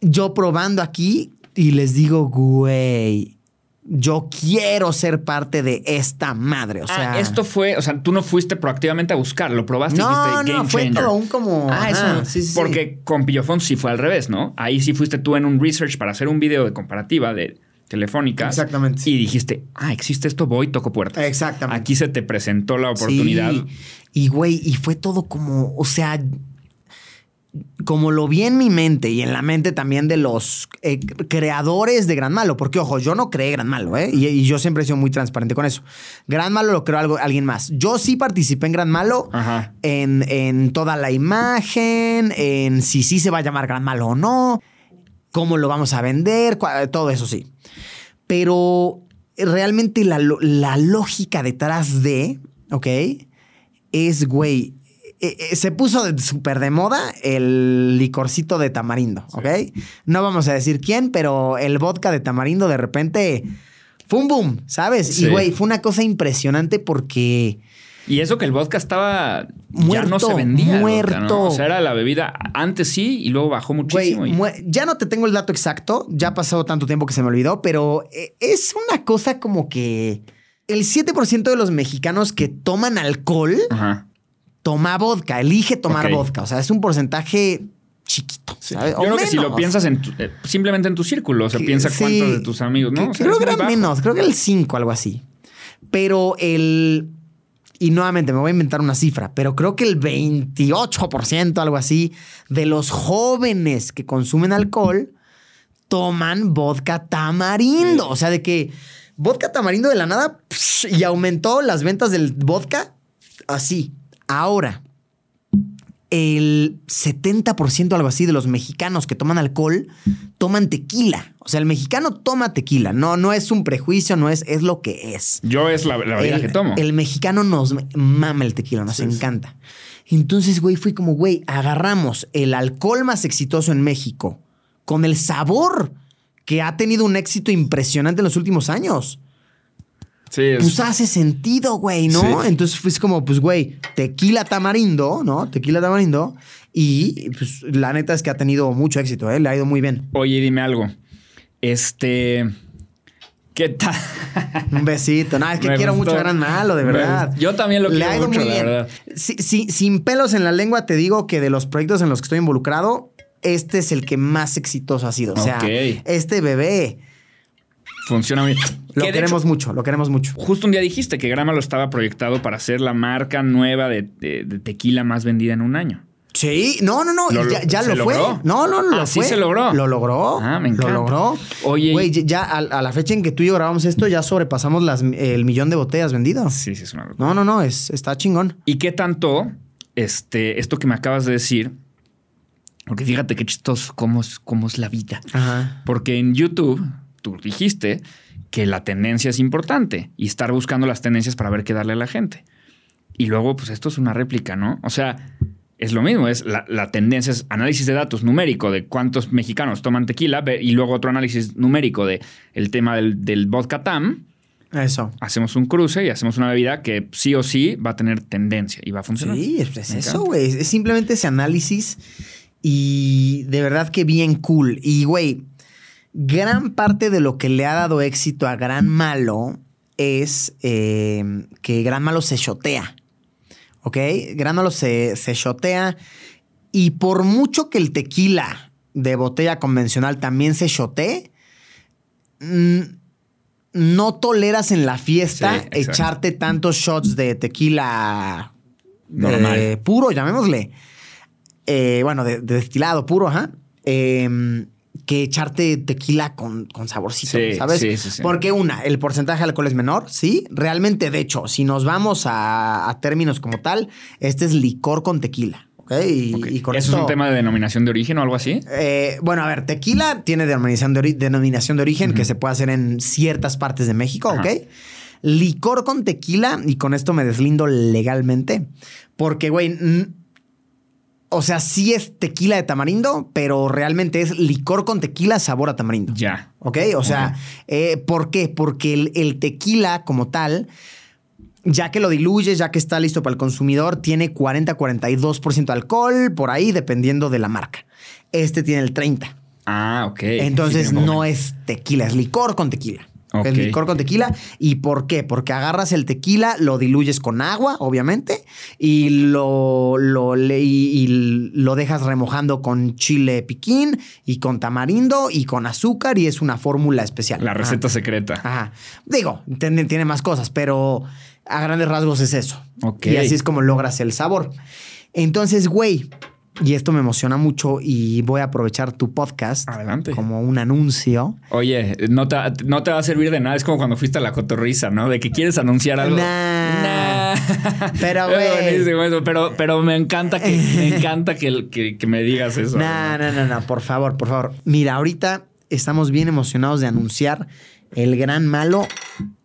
Yo probando aquí y les digo, güey, yo quiero ser parte de esta madre. O sea, ah, esto fue, o sea, tú no fuiste proactivamente a buscar, lo probaste y No, dijiste no, game fue changer. todo un como- Ah, ajá, eso. sí, sí, sí. porque con Pillofón sí fue al revés, ¿no? Ahí sí fuiste tú en un research para hacer un video de comparativa de telefónicas. Exactamente. Y dijiste, ah, existe esto, voy, toco puertas. Exactamente. Aquí se te presentó la oportunidad. Sí. Y güey, y fue todo como, o sea, como lo vi en mi mente y en la mente también de los eh, creadores de Gran Malo, porque ojo, yo no creé Gran Malo, ¿eh? Y, y yo siempre he sido muy transparente con eso. Gran Malo lo creó algo, alguien más. Yo sí participé en Gran Malo Ajá. en, en toda la imagen, en si sí se va a llamar Gran Malo o no, cómo lo vamos a vender, todo eso sí. Pero realmente la, la lógica detrás de, ¿ok? Es, güey, eh, eh, se puso súper de moda el licorcito de tamarindo, ¿ok? No vamos a decir quién, pero el vodka de tamarindo de repente fue un boom, ¿sabes? Sí. Y, güey, fue una cosa impresionante porque... Y eso que el vodka estaba. ya no Muerto, se vendía. vodka, muerto. ¿no? O sea, era la bebida. Antes sí y luego bajó muchísimo. y- ya no te tengo el dato exacto, ya ha pasado tanto tiempo que se me olvidó, pero eh, es una cosa como que el 7% de los mexicanos que toman alcohol Ajá. Toma vodka, elige tomar vodka. O sea, es un porcentaje chiquito. ¿sabes? Yo O creo que si lo menos. piensas en tu- eh, simplemente en tu círculo, o sea, Que- piensa sí, cuántos de tus amigos, ¿no? que O sea, creo que era menos, creo que el 5, algo así. Pero el. Y nuevamente me voy a inventar una cifra, pero creo que el 28%, algo así, de los jóvenes que consumen alcohol toman vodka tamarindo. O sea, de que vodka tamarindo de la nada psh, y aumentó las ventas del vodka así. Ahora, el 70% algo así de los mexicanos que toman alcohol toman tequila. O sea, el mexicano toma tequila. No, no es un prejuicio, no es, es lo que es. Yo es la, la bebida el, que tomo. el mexicano nos mama el tequila, nos Sí, sí. encanta. Entonces, güey, fui como, güey, agarramos el alcohol más exitoso en México con el sabor que ha tenido un éxito impresionante en los últimos años. Sí, es- Pues hace sentido, güey, ¿no? Sí. Entonces fue como, pues, güey, tequila tamarindo, ¿no? Tequila tamarindo. Y pues la neta es que ha tenido mucho éxito, ¿eh? Le ha ido muy bien. Oye, dime algo. Este. ¿Qué tal? Un besito. No, es que Me quiero gustó. mucho a Gran Malo, de verdad. Yo también lo Le quiero mucho, muy la bien. verdad. Si- si- sin pelos en la lengua, te digo que de los proyectos en los que estoy involucrado, este es el que más exitoso ha sido. O sea, este bebé Funciona bien. lo Que queremos hecho, mucho, lo queremos mucho. Justo un día dijiste que Grama lo estaba proyectado para ser la marca nueva de, de- de tequila más vendida en un año. Sí, no, no, no, Lo- ya, ya ¿se lo fue. logró? No, no, no, lo sí fue. se logró. Lo logró. Ah, me encanta. Lo logró. Oye, Güey, ya a, a la fecha en que tú y yo grabamos esto, ya sobrepasamos las, el millón de botellas vendidas. Sí, sí, es una locura. No, no, no, es, está chingón. ¿Y qué tanto este, esto que me acabas de decir? Porque fíjate qué chistoso cómo es, cómo es la vida. Ajá. Porque en YouTube tú dijiste que la tendencia es importante y estar buscando las tendencias para ver qué darle a la gente. Y luego, pues esto es una réplica, ¿no? O sea, es lo mismo, es la, la tendencia es análisis de datos numérico de cuántos mexicanos toman tequila y luego otro análisis numérico de el tema del, del vodka TAM. Eso. hacemos un cruce y hacemos una bebida que sí o sí va a tener tendencia y va a funcionar. Sí, es, Me eso, güey. Es simplemente ese análisis y de verdad que bien cool. Y, güey, gran parte de lo que le ha dado éxito a Gran Malo es eh, que Gran Malo se shotea. ¿Ok? Gran Malo se, se shotea y por mucho que el tequila de botella convencional también se shotee, mm, no toleras en la fiesta Sí, echarte tantos shots de tequila Normal. eh, puro, llamémosle. Eh, bueno, de, de destilado puro, ajá. Eh, que echarte tequila con, con saborcito, Sí, ¿sabes? sí, sí, sí. Porque una, el porcentaje de alcohol es menor, sí. Realmente, de hecho, si nos vamos a, a términos como tal, este es licor con tequila, ¿ok? Y, Ok. y con ¿Eso esto- es un tema de denominación de origen o algo así? eh, bueno, a ver, tequila tiene denominación de, ori- denominación de origen que se puede hacer en ciertas partes de México, Ajá. ¿ok? Licor con tequila, y con esto me deslindo legalmente, porque, güey, o sea, sí es tequila de tamarindo, pero realmente es licor con tequila sabor a tamarindo. Ya. ¿Ok? O sea, eh, ¿por qué? Porque el, el tequila como tal, ya que lo diluyes, ya que está listo para el consumidor, tiene 40-42% de alcohol, por ahí, dependiendo de la marca. Este tiene el 30%. Ah, ok. Entonces Sí, no es tequila, es licor con tequila. Es licor con tequila. ¿Y por qué? Porque agarras el tequila, lo diluyes con agua, obviamente, y lo, lo, y, y lo dejas remojando con chile piquín y con tamarindo y con azúcar y es una fórmula especial. La Ajá. receta secreta. Ajá. Digo, tiene, tiene más cosas, pero a grandes rasgos es eso. Ok. Y así es como logras el sabor. Entonces, güey, y esto me emociona mucho y voy a aprovechar tu podcast Adelante. como un anuncio. Oye, no te, no te va a servir de nada. Es como cuando fuiste a la cotorriza, ¿no? De que quieres anunciar algo. Nah. Nah. Pero, güey. Pero, pero me encanta que, me encanta que, que- que me digas eso. No, no, no, no, por favor, por favor. Mira, ahorita estamos bien emocionados de anunciar el gran malo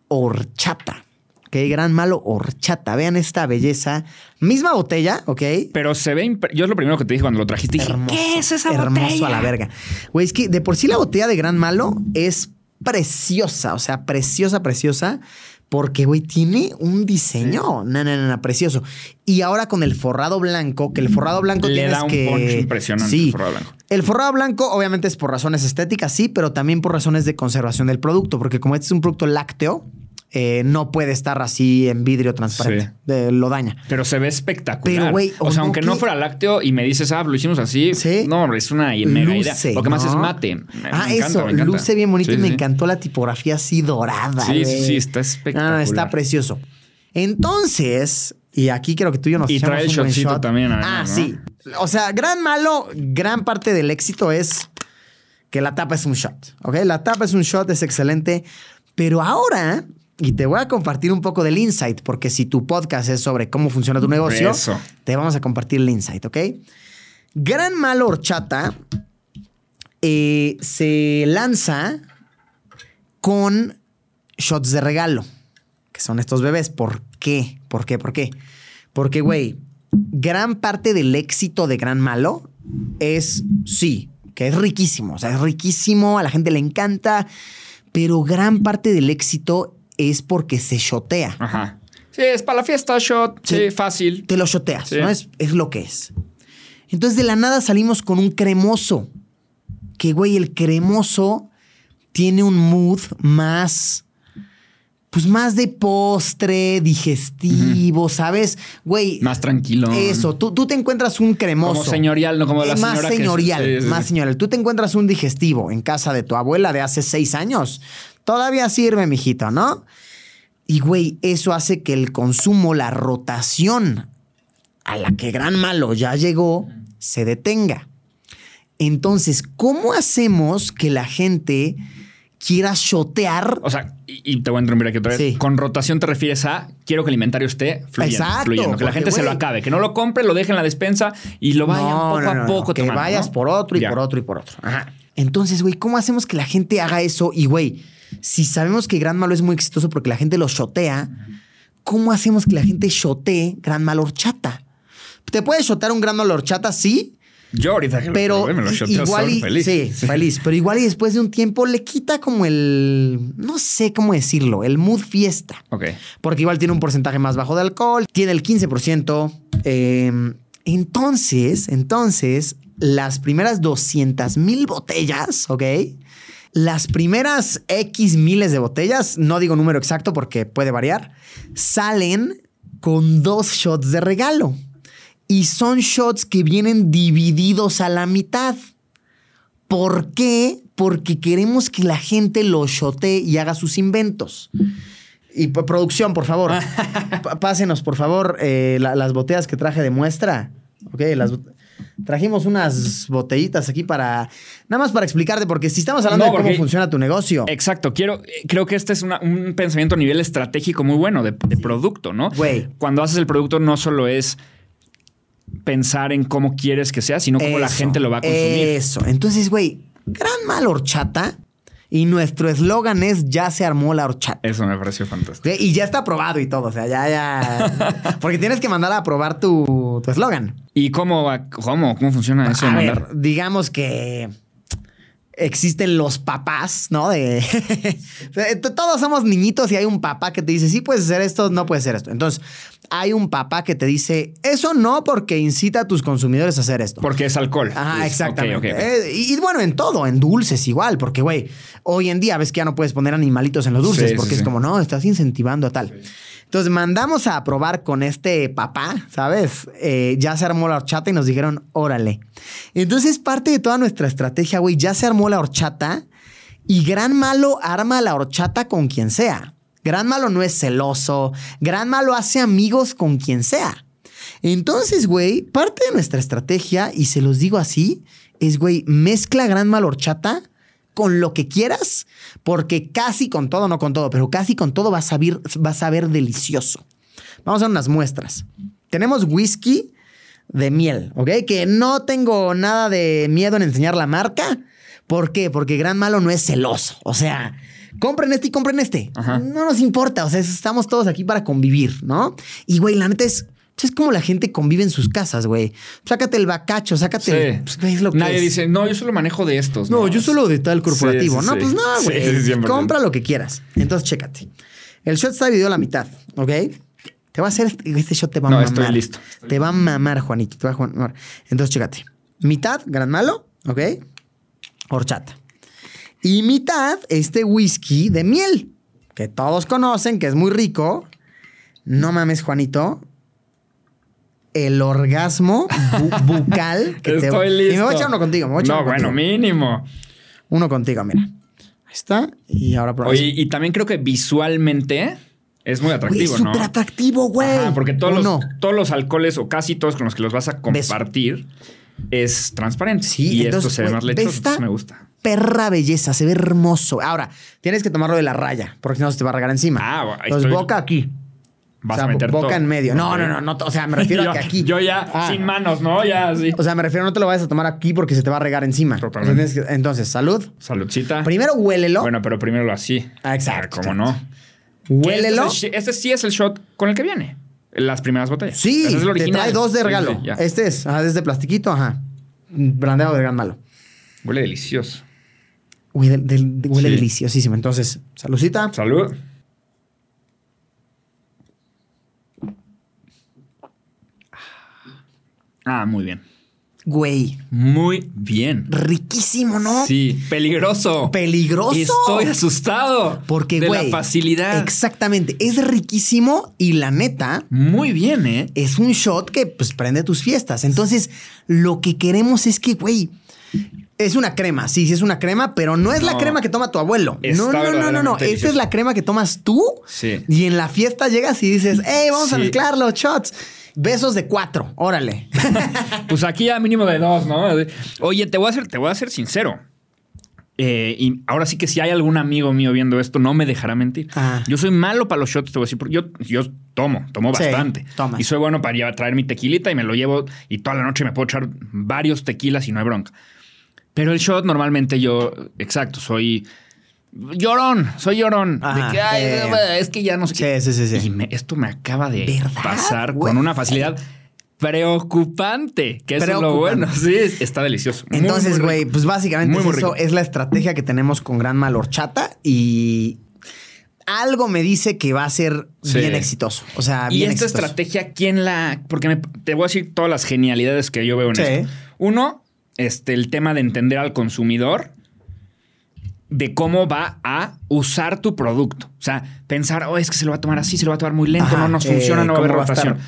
horchata. ¿Ok? Gran malo horchata. Vean esta belleza. Misma botella, ¿ok? Pero se ve. Yo es lo primero que te dije cuando lo trajiste. Dije, hermoso. ¿qué es esa hermoso botella? a la verga. Güey, es que de por sí la botella de Gran Malo es preciosa, o sea, preciosa, preciosa. Porque, güey, tiene un diseño. No, no, no, no, precioso. Y ahora con el forrado blanco, que el forrado blanco Le da un que... punch impresionante Sí. el forrado blanco. El forrado blanco, obviamente, es por razones estéticas, sí, pero también por razones de conservación del producto. Porque como este es un producto lácteo, eh, no puede estar así en vidrio transparente. Sí. Lo daña. Pero se ve espectacular. Pero, o sea, ¿o aunque no fuera lácteo y me dices, ah, lo hicimos así. Sí. No, hombre, es una mega idea. Luce, Lo que más es mate. Me- ah, me encanta, eso, luce bien bonito Sí, y me encantó la tipografía así dorada. Sí, sí, está espectacular. no, está precioso. Entonces, y aquí creo que tú y yo nos Y trae el shotcito shot. también, Ah, sí. O sea, gran malo, gran parte del éxito es que la tapa es un shot, ¿ok? La tapa es un shot, es excelente. Pero ahora, y te voy a compartir un poco del insight, porque si tu podcast es sobre cómo funciona tu negocio, Eso. te vamos a compartir el insight, ¿ok? Gran malo horchata eh, se lanza con shots de regalo, que son estos bebés. ¿Por qué? ¿Por qué? ¿Por qué? Porque, güey, gran parte del éxito de Gran Malo es, sí, que es riquísimo, o sea, es riquísimo, a la gente le encanta, pero gran parte del éxito es porque se shotea. Ajá. Sí, es para la fiesta, shot. Sí, Sí. fácil. Te lo shoteas, Sí. ¿no? Es, es lo que es. Entonces, de la nada salimos con un cremoso. Que, güey, el cremoso tiene un mood más. Pues más de postre, digestivo, ¿sabes? Güey. Más tranquilo. Eso, tú, tú te encuentras un cremoso. Como señorial, no como la Eh, más señora que- señorial, sí, sí, más señorial. Tú te encuentras un digestivo en casa de tu abuela de hace seis años. Todavía sirve, mijito, ¿no? Y, güey, eso hace que el consumo, la rotación a la que Gran Malo ya llegó, se detenga. Entonces, ¿cómo hacemos que la gente quiera shotear? O sea, y, y te voy a interrumpir aquí otra vez. Sí. Con rotación te refieres a quiero que el inventario esté fluyendo. Exacto, fluyendo, que la gente se lo acabe, que no lo compre, lo deje en la despensa y lo vayan poco no, a poco Que tomando, vayas por otro y Ya. por otro y por otro. Ajá. Entonces, güey, ¿cómo hacemos que la gente haga eso? Y, güey, si sabemos que Gran Malo es muy exitoso porque la gente lo shotea, ¿cómo hacemos que la gente shotee Gran Malo horchata? ¿Te puedes shotear un Gran Malo horchata? Sí. Yo ahorita que lo Pero probé, me lo i- shoteo igual y, feliz. sí, feliz. Pero igual y después de un tiempo le quita como el, no sé cómo decirlo, el mood fiesta. Ok. Porque igual tiene un porcentaje más bajo de alcohol, tiene el 15%. eh, entonces, entonces, las primeras 200 mil botellas, ¿ok? Las primeras X miles de botellas, no digo número exacto porque puede variar, salen con dos shots de regalo. Y son shots que vienen divididos a la mitad. ¿Por qué? Porque queremos que la gente lo shotee y haga sus inventos. Y producción, por favor. pásenos, por favor, eh, la- las botellas que traje de muestra. Ok, las bot- trajimos unas botellitas aquí para. Nada más para explicarte, porque si estamos hablando No, de cómo funciona tu negocio. Exacto, quiero, creo que este es una- un pensamiento a nivel estratégico muy bueno de, de producto, ¿no? Güey. Cuando haces el producto no solo es pensar en cómo quieres que sea, sino cómo la gente lo va a consumir. Eso. Entonces, güey, gran mal horchata. Y nuestro eslogan es: Ya se armó la horchata. Eso me pareció fantástico. Y ya está aprobado y todo. O sea, ya, ya. Porque tienes que mandar a aprobar tu tu eslogan. ¿Y cómo va? ¿Cómo? ¿Cómo funciona eso? A ver, digamos que existen los papás, ¿no? De todos somos niñitos y hay un papá que te dice, sí puedes hacer esto, no puedes hacer esto. Entonces, hay un papá que te dice, eso no porque incita a tus consumidores a hacer esto. Porque es alcohol. Ajá, Es- exactamente. Eh, y, y bueno, en todo, en dulces igual, porque, güey, hoy en día ves que ya no puedes poner animalitos en los dulces, Sí, sí, porque es sí. como, no, estás incentivando a tal. Entonces mandamos a probar con este papá, ¿sabes? Eh, ya se armó la horchata y nos dijeron, órale. Entonces parte de toda nuestra estrategia, güey, ya se armó la horchata y Gran Malo arma la horchata con quien sea. Gran Malo no es celoso, Gran Malo hace amigos con quien sea. Entonces, güey, parte de nuestra estrategia, y se los digo así, es, güey, mezcla Gran Mal horchata con lo que quieras, porque casi con todo, no con todo, pero casi con todo va a saber, va a saber delicioso. Vamos a unas muestras. Tenemos whisky de miel, ¿ok? Que no tengo nada de miedo en enseñar la marca. ¿Por qué? Porque Gran Malo no es celoso. O sea, compren este y compren este. Ajá. No nos importa. O sea, estamos todos aquí para convivir, ¿no? Y, güey, la neta es... Es como la gente convive en sus casas, güey. Sácate el bacacho, sácate el... pues, lo que Nadie es. dice, no, yo solo manejo de estos. No, yo solo de tal corporativo. Sí, sí, no, sí. pues no, Sí, güey. sí, 100%. Compra lo que quieras. Entonces, chécate. El shot está dividido a la mitad, ¿ok? Te va a hacer este, este shot te va a No, mamar. estoy listo. Te va a mamar, Juanito. Te va a mamar. Entonces, chécate. Mitad, gran malo, ¿ok? Horchata. Y mitad, este whisky de miel, que todos conocen, que es muy rico. No mames, Juanito. El orgasmo bu- bucal que te Estoy listo. Y me voy a echar uno contigo. Me voy a echar no, uno bueno, contigo. mínimo. Uno contigo, mira. Ahí está. Y ahora probamos. Oye, y también creo que visualmente es muy Güey, atractivo, es ¿no? súper atractivo, güey. Ajá, porque todos los, todos los alcoholes o casi todos con los que los vas a compartir es transparente. Sí, y entonces, esto se ve güey, más lechoso, esta me gusta. Perra belleza, se ve hermoso. Ahora, tienes que tomarlo de la raya, porque si no se te va a regar encima. Ah, bueno, Entonces, estoy. boca aquí. Vas o sea, a meter boca todo. en medio. No, no, no, no. O sea, me refiero yo, a que aquí. Yo ya Ah. sin manos, ¿no? Ya así. O sea, me refiero, no te lo vayas a tomar aquí porque se te va a regar encima. Totalmente. Entonces, salud. Saludcita. Primero huélelo. Bueno, pero primero lo así. Ah, exacto, ¿Cómo no? huélelo. Este, es el- este sí es el shot con el que viene. Las primeras botellas. Sí, Ese es el te original. trae dos de regalo. sí, este es, ajá, es de plastiquito, ajá. Brandeado de gran malo. Huele delicioso. Huele, huele Sí. deliciosísimo. Entonces, saludcita. Salud. Ah, muy bien. Güey, Muy bien. riquísimo, ¿no? Sí, peligroso. Peligroso. Estoy asustado. Porque, de güey. la facilidad. Exactamente. Es riquísimo y la neta Muy bien, ¿eh? es un shot que pues prende tus fiestas. Entonces, lo que queremos es que, güey. Es una crema, sí, sí es una crema, pero no es la crema que toma tu abuelo. Está no, no, no, no, no. Esta es la crema que tomas tú. Sí. Y en la fiesta llegas y dices, hey, vamos a mezclar los shots. Besos de cuatro, órale. Pues aquí a mínimo de dos, ¿no? Oye, te voy a ser, te voy a ser sincero. Eh, y ahora sí que si hay algún amigo mío viendo esto, no me dejará mentir. Ah. Yo soy malo para los shots, te voy a decir, porque yo, yo tomo, tomo Sí, bastante. tomas. Y soy bueno para llevar- traer mi tequilita y me lo llevo y toda la noche me puedo echar varios tequilas y no hay bronca. Pero el shot normalmente yo, exacto, soy llorón, soy llorón. Ajá, de que, ay, eh. es que ya no sé. Sí, sí, sí, sí. Y me- esto me acaba de ¿Verdad, pasar güey? con una facilidad preocupante, que eso es lo bueno. Sí, está delicioso. Muy, Entonces, güey, pues básicamente Muy, es muy eso es la estrategia que tenemos con Gran Mal Horchata y algo me dice que va a ser Sí. bien exitoso. O sea, Y bien esta exitoso. estrategia, ¿quién la...? Porque me- te voy a decir todas las genialidades que yo veo en Sí. esto. Uno, este, el tema de entender al consumidor de cómo va a usar tu producto. O sea, pensar, oh, es que se lo va a tomar así, se lo va a tomar muy lento, Ajá, no nos eh, funciona, no va a haber ¿cómo va a rotación.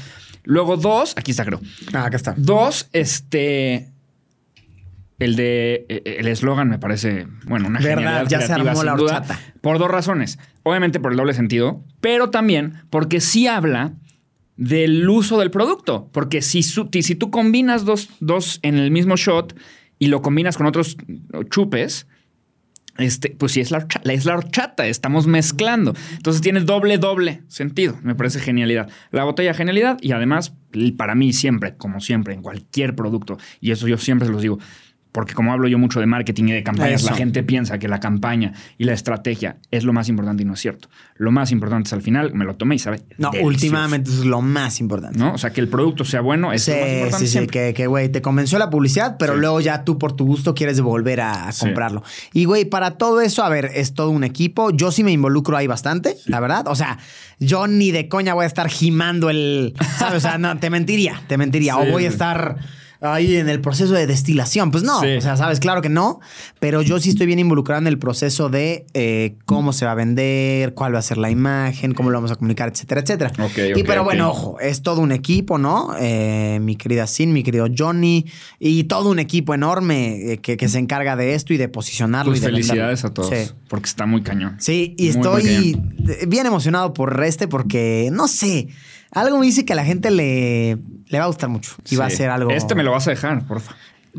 Luego, dos, aquí está, creo. Ah, acá está. Dos, este. El de. eh, El eslogan me parece, bueno, una Verdad, ya se armó la duda. Por dos razones. Obviamente por el doble sentido, pero también porque sí habla del uso del producto. Porque si, su- si tú combinas dos, dos en el mismo shot y lo combinas con otros chupes, este, pues sí es la, horcha- es la horchata, estamos mezclando. Entonces tiene doble, doble sentido. Me parece genialidad. La botella genialidad y además, para mí siempre, como siempre, en cualquier producto, y eso yo siempre se los digo, porque como hablo yo mucho de marketing y de campañas, Eso. la gente piensa que la campaña y la estrategia es lo más importante y no es cierto. Lo más importante es al final, me lo tomé y sabe. No, delicioso, últimamente eso es lo más importante. ¿No? O sea, que el producto sea bueno es Sí, lo más importante sí, sí, siempre. que, que, güey, te convenció la publicidad, pero Sí. luego ya tú por tu gusto quieres volver a, a Sí. comprarlo. Y, güey, para todo eso, a ver, es todo un equipo. Yo sí me involucro ahí bastante, la verdad. O sea, yo ni de coña voy a estar gimando el, ¿sabes? O sea, no, te mentiría, te mentiría. Sí, o voy a sí. estar ahí en el proceso de destilación. Pues no, Sí. o sea, sabes, claro que no, pero yo sí estoy bien involucrado en el proceso de eh, cómo se va a vender, cuál va a ser la imagen, cómo lo vamos a comunicar, etcétera, etcétera. Ok, y pero bueno, ojo, es todo un equipo, ¿no? Eh, mi querida Sin, mi querido Johnny y todo un equipo enorme eh, que, que se encarga de esto y de posicionarlo. Pues y de felicidades venderlo. a todos, Sí. porque está muy cañón. Sí, y Muy, estoy bien emocionado por este porque, no sé, algo me dice que a la gente le, le va a gustar mucho y va a ser algo... Este me lo vas a dejar, porfa.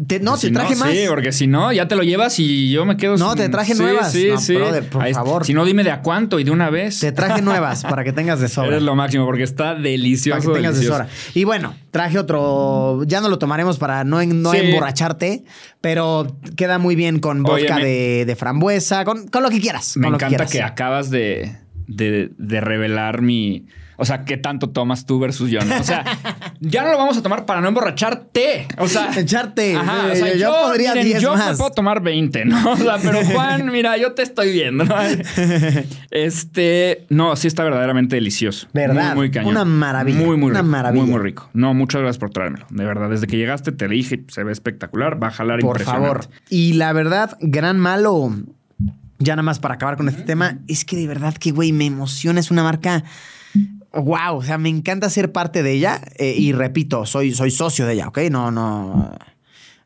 Te- no, Si te traje más. Sí, porque si no, ya te lo llevas y yo me quedo No, sin- te traje Sí, nuevas. Sí, No, sí. brother, por Ahí- favor. Si no, dime de a cuánto y de una vez. Te traje nuevas para que tengas de sobra. Eres lo máximo porque está delicioso. Para que tengas de delicioso. sobra. Y bueno, traje otro. Ya no lo tomaremos para no, en- no Sí. emborracharte, pero queda muy bien con Oye, vodka me- de, de frambuesa, con, con lo que quieras. Me encanta que, acabas de, de, de revelar mi. O sea, ¿qué tanto tomas tú versus yo? ¿no? O sea, ya no lo vamos a tomar para no emborracharte. O sea, Echarte. Ajá, o Eh, sea, yo yo, podría miren, 10 yo me más. puedo tomar 20, ¿no? O sea, pero Juan, mira, yo te estoy viendo, ¿no? Este, no, sí está verdaderamente delicioso. ¿Verdad? Muy, muy cañón. Una maravilla, Muy, muy una rico. maravilla. Muy, muy rico. No, muchas gracias por traérmelo. De verdad, desde que llegaste te dije, se ve espectacular, va a jalar Por favor. Y la verdad, gran malo. Ya nada más para acabar con este tema, es que de verdad que, güey, me emociona. Es una marca. Wow, o sea, me encanta ser parte de ella. eh, y repito, soy, soy socio de ella, ¿ok? No, no.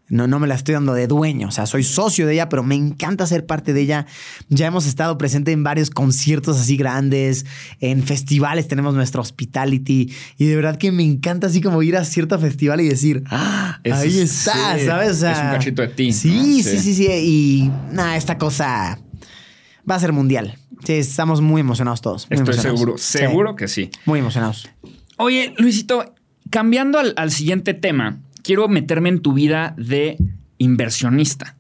No, no me la estoy dando de dueño, o sea, soy socio de ella, pero me encanta ser parte de ella. Ya hemos estado presente en varios conciertos así grandes, en festivales tenemos nuestro hospitality y de verdad que me encanta así como ir a cierto festival y decir, "Ah, ahí es- está, sí, ¿sabes? O sea, es un cachito de ti, Sí, ¿no? sí, Sí. sí, sí, y nada, esta cosa va a ser mundial. Sí, estamos muy emocionados todos. muy Estoy emocionados. seguro, Sí, seguro que sí. muy emocionados. Oye, Luisito, cambiando al, al siguiente tema, quiero meterme en tu vida de inversionista.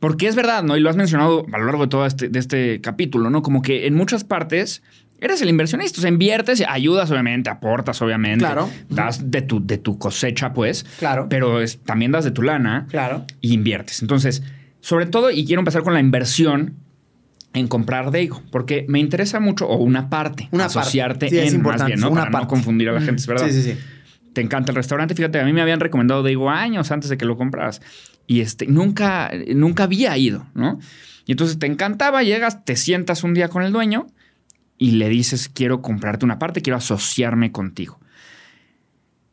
Porque es verdad, ¿no? Y lo has mencionado a lo largo de todo este, de este capítulo, ¿no? Como que en muchas partes eres el inversionista. O sea, inviertes, ayudas, obviamente, aportas, obviamente. Claro. Das de tu, de tu cosecha, pues. Claro. Pero es- también das de tu lana. Claro. Y inviertes. Entonces, sobre todo, y quiero empezar con la inversión en comprar Deigo, porque me interesa mucho, o una parte, Una parte. asociarte es en, más importante, bien, ¿no? una Para parte. no confundir a la gente, es verdad. Sí, sí, sí. Te encanta el restaurante. Fíjate, a mí me habían recomendado Deigo años antes de que lo compraras. Y este, nunca, nunca había ido, ¿no? Y entonces te encantaba, llegas, te sientas un día con el dueño y le dices, quiero comprarte una parte, quiero asociarme contigo.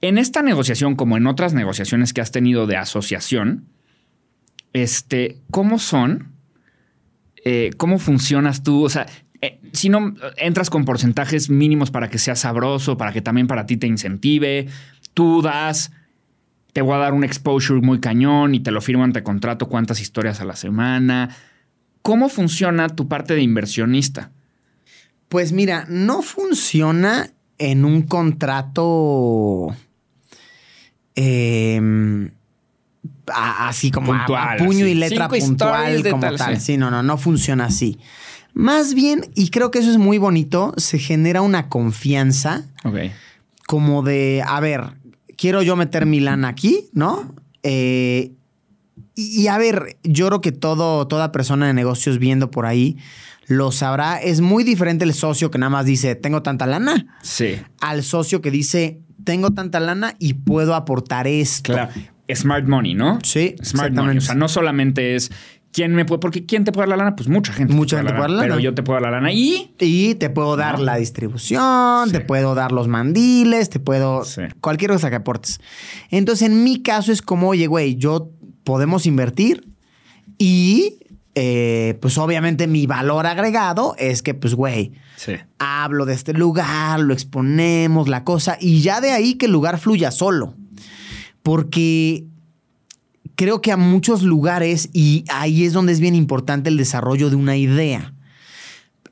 En esta negociación, como en otras negociaciones que has tenido de asociación, este, ¿cómo son? Eh, ¿Cómo funcionas tú? O sea, eh, si no entras con porcentajes mínimos para que sea sabroso, para que también para ti te incentive, tú das, te voy a dar un exposure muy cañón y te lo firmo ante contrato cuántas historias a la semana. ¿Cómo funciona tu parte de inversionista? Pues mira, no funciona en un contrato eh, a- así como Puntual, a, puño así. y letra Cinco puntual como tal, tal. sí. Sí, no, no, no funciona así. Más bien, y creo que eso es muy bonito, se genera una confianza Ok. como de, a ver, quiero yo meter mi lana aquí, ¿no? Eh, y, y a ver, yo creo que todo, toda persona de negocios viendo por ahí lo sabrá. Es muy diferente el socio que nada más dice, tengo tanta lana, Sí. al socio que dice, tengo tanta lana y puedo aportar esto. Claro. Smart money, ¿no? Sí, Smart money. O sea, no solamente es quién me puede. Porque ¿quién te puede dar la lana? Pues mucha gente. Mucha gente puede dar la Pero lana. yo te puedo dar la lana. Y. Y te puedo dar No. la distribución, te puedo dar los mandiles, te puedo... Sí. Cualquier cosa que aportes. Entonces, en mi caso es como, oye, güey, yo podemos invertir y, eh, pues obviamente mi valor agregado es que, pues, güey, Sí. hablo de este lugar, lo exponemos, la cosa, y ya de ahí que el lugar fluya solo. Porque creo que a muchos lugares, y ahí es donde es bien importante el desarrollo de una idea,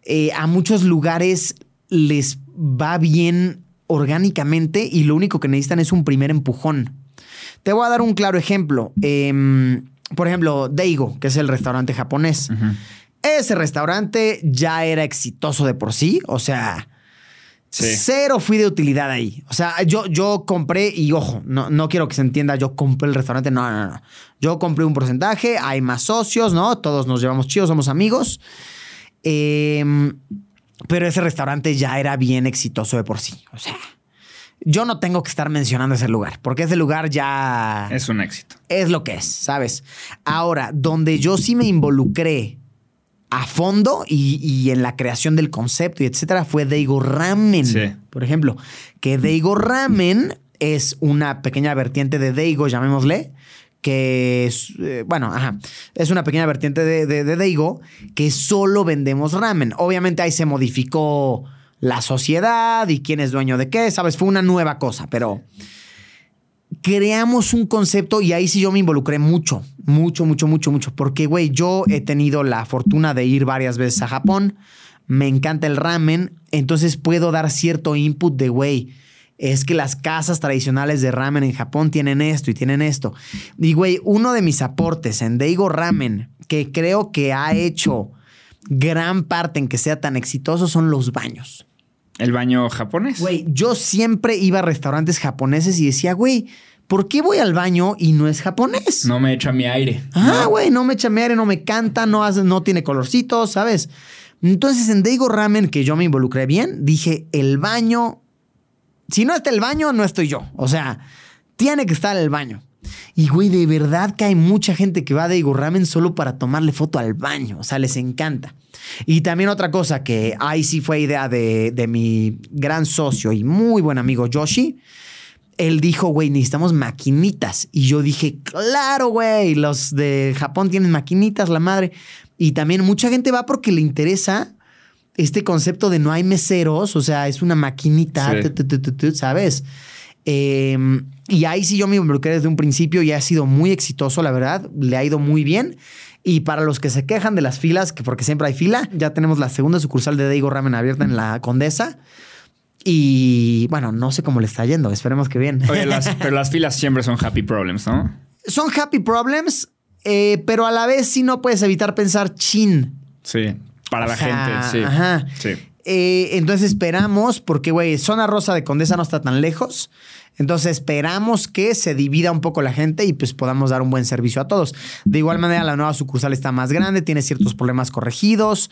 eh, a muchos lugares les va bien orgánicamente y lo único que necesitan es un primer empujón. Te voy a dar un claro ejemplo. Em, por ejemplo, Daigo, que es el restaurante japonés. Ese restaurante ya era exitoso de por sí, o sea, Sí. cero fui de utilidad ahí. O sea, yo, yo compré, y ojo, no, no quiero que se entienda, yo compré el restaurante, no, no, no. Yo compré un porcentaje, hay más socios, ¿no? Todos nos llevamos chidos, somos amigos. Em, pero ese restaurante ya era bien exitoso de por sí. O sea, yo no tengo que estar mencionando ese lugar, porque ese lugar ya Es un éxito. es lo que es, ¿sabes? Ahora, donde yo sí me involucré a fondo y, y en la creación del concepto y etcétera fue Daigo Ramen, Sí. por ejemplo. Que Daigo Ramen es una pequeña vertiente de Daigo, llamémosle, que es, eh, bueno, ajá, es una pequeña vertiente de, de, de Daigo que solo vendemos ramen. Obviamente ahí se modificó la sociedad y quién es dueño de qué, ¿sabes? Fue una nueva cosa, pero creamos un concepto y ahí sí yo me involucré mucho, mucho, mucho, mucho, mucho. Porque, güey, yo he tenido la fortuna de ir varias veces a Japón. Me encanta el ramen. Entonces puedo dar cierto input de, güey, es que las casas tradicionales de ramen en Japón tienen esto y tienen esto. Y, güey, uno de mis aportes en Daigo Ramen, que creo que ha hecho gran parte en que sea tan exitoso, son los baños. ¿El baño japonés? Güey, yo siempre iba a restaurantes japoneses y decía, güey, ¿por qué voy al baño y no es japonés? No me echa mi aire. Ah, güey, no me echa mi aire, no me canta, no, hace, no tiene colorcitos, ¿sabes? Entonces en Daigo Ramen, que yo me involucré bien, dije, el baño, si no está el baño, no estoy yo. O sea, tiene que estar el baño. Y güey, de verdad que hay mucha gente que va a Daigo Ramen solo para tomarle foto al baño. O sea, les encanta. Y también otra cosa que ahí sí fue idea de, de mi gran socio y muy buen amigo Yoshi. Él dijo, güey, necesitamos maquinitas. Y yo dije, claro, güey, los de Japón tienen maquinitas, la madre. Y también mucha gente va porque le interesa este concepto de no hay meseros, o sea, es una maquinita, ¿sabes? Eh, y ahí sí yo me involucré desde un principio y ha sido muy exitoso, la verdad, le ha ido muy bien. Y para los que se quejan de las filas, que porque siempre hay fila, ya tenemos la segunda sucursal de Daigo Ramen abierta en la Condesa. Y bueno, no sé cómo le está yendo, esperemos que bien. Oye, las- pero las filas siempre son happy problems, ¿no? Son happy problems, eh, pero a la vez sí no puedes evitar pensar chin. Sí. Para la sea, gente, sí. ajá. Sí. Eh, entonces esperamos, porque, güey, zona rosa de Condesa no está tan lejos. Entonces esperamos que se divida un poco la gente y pues podamos dar un buen servicio a todos. De igual manera, la nueva sucursal está más grande, tiene ciertos problemas corregidos.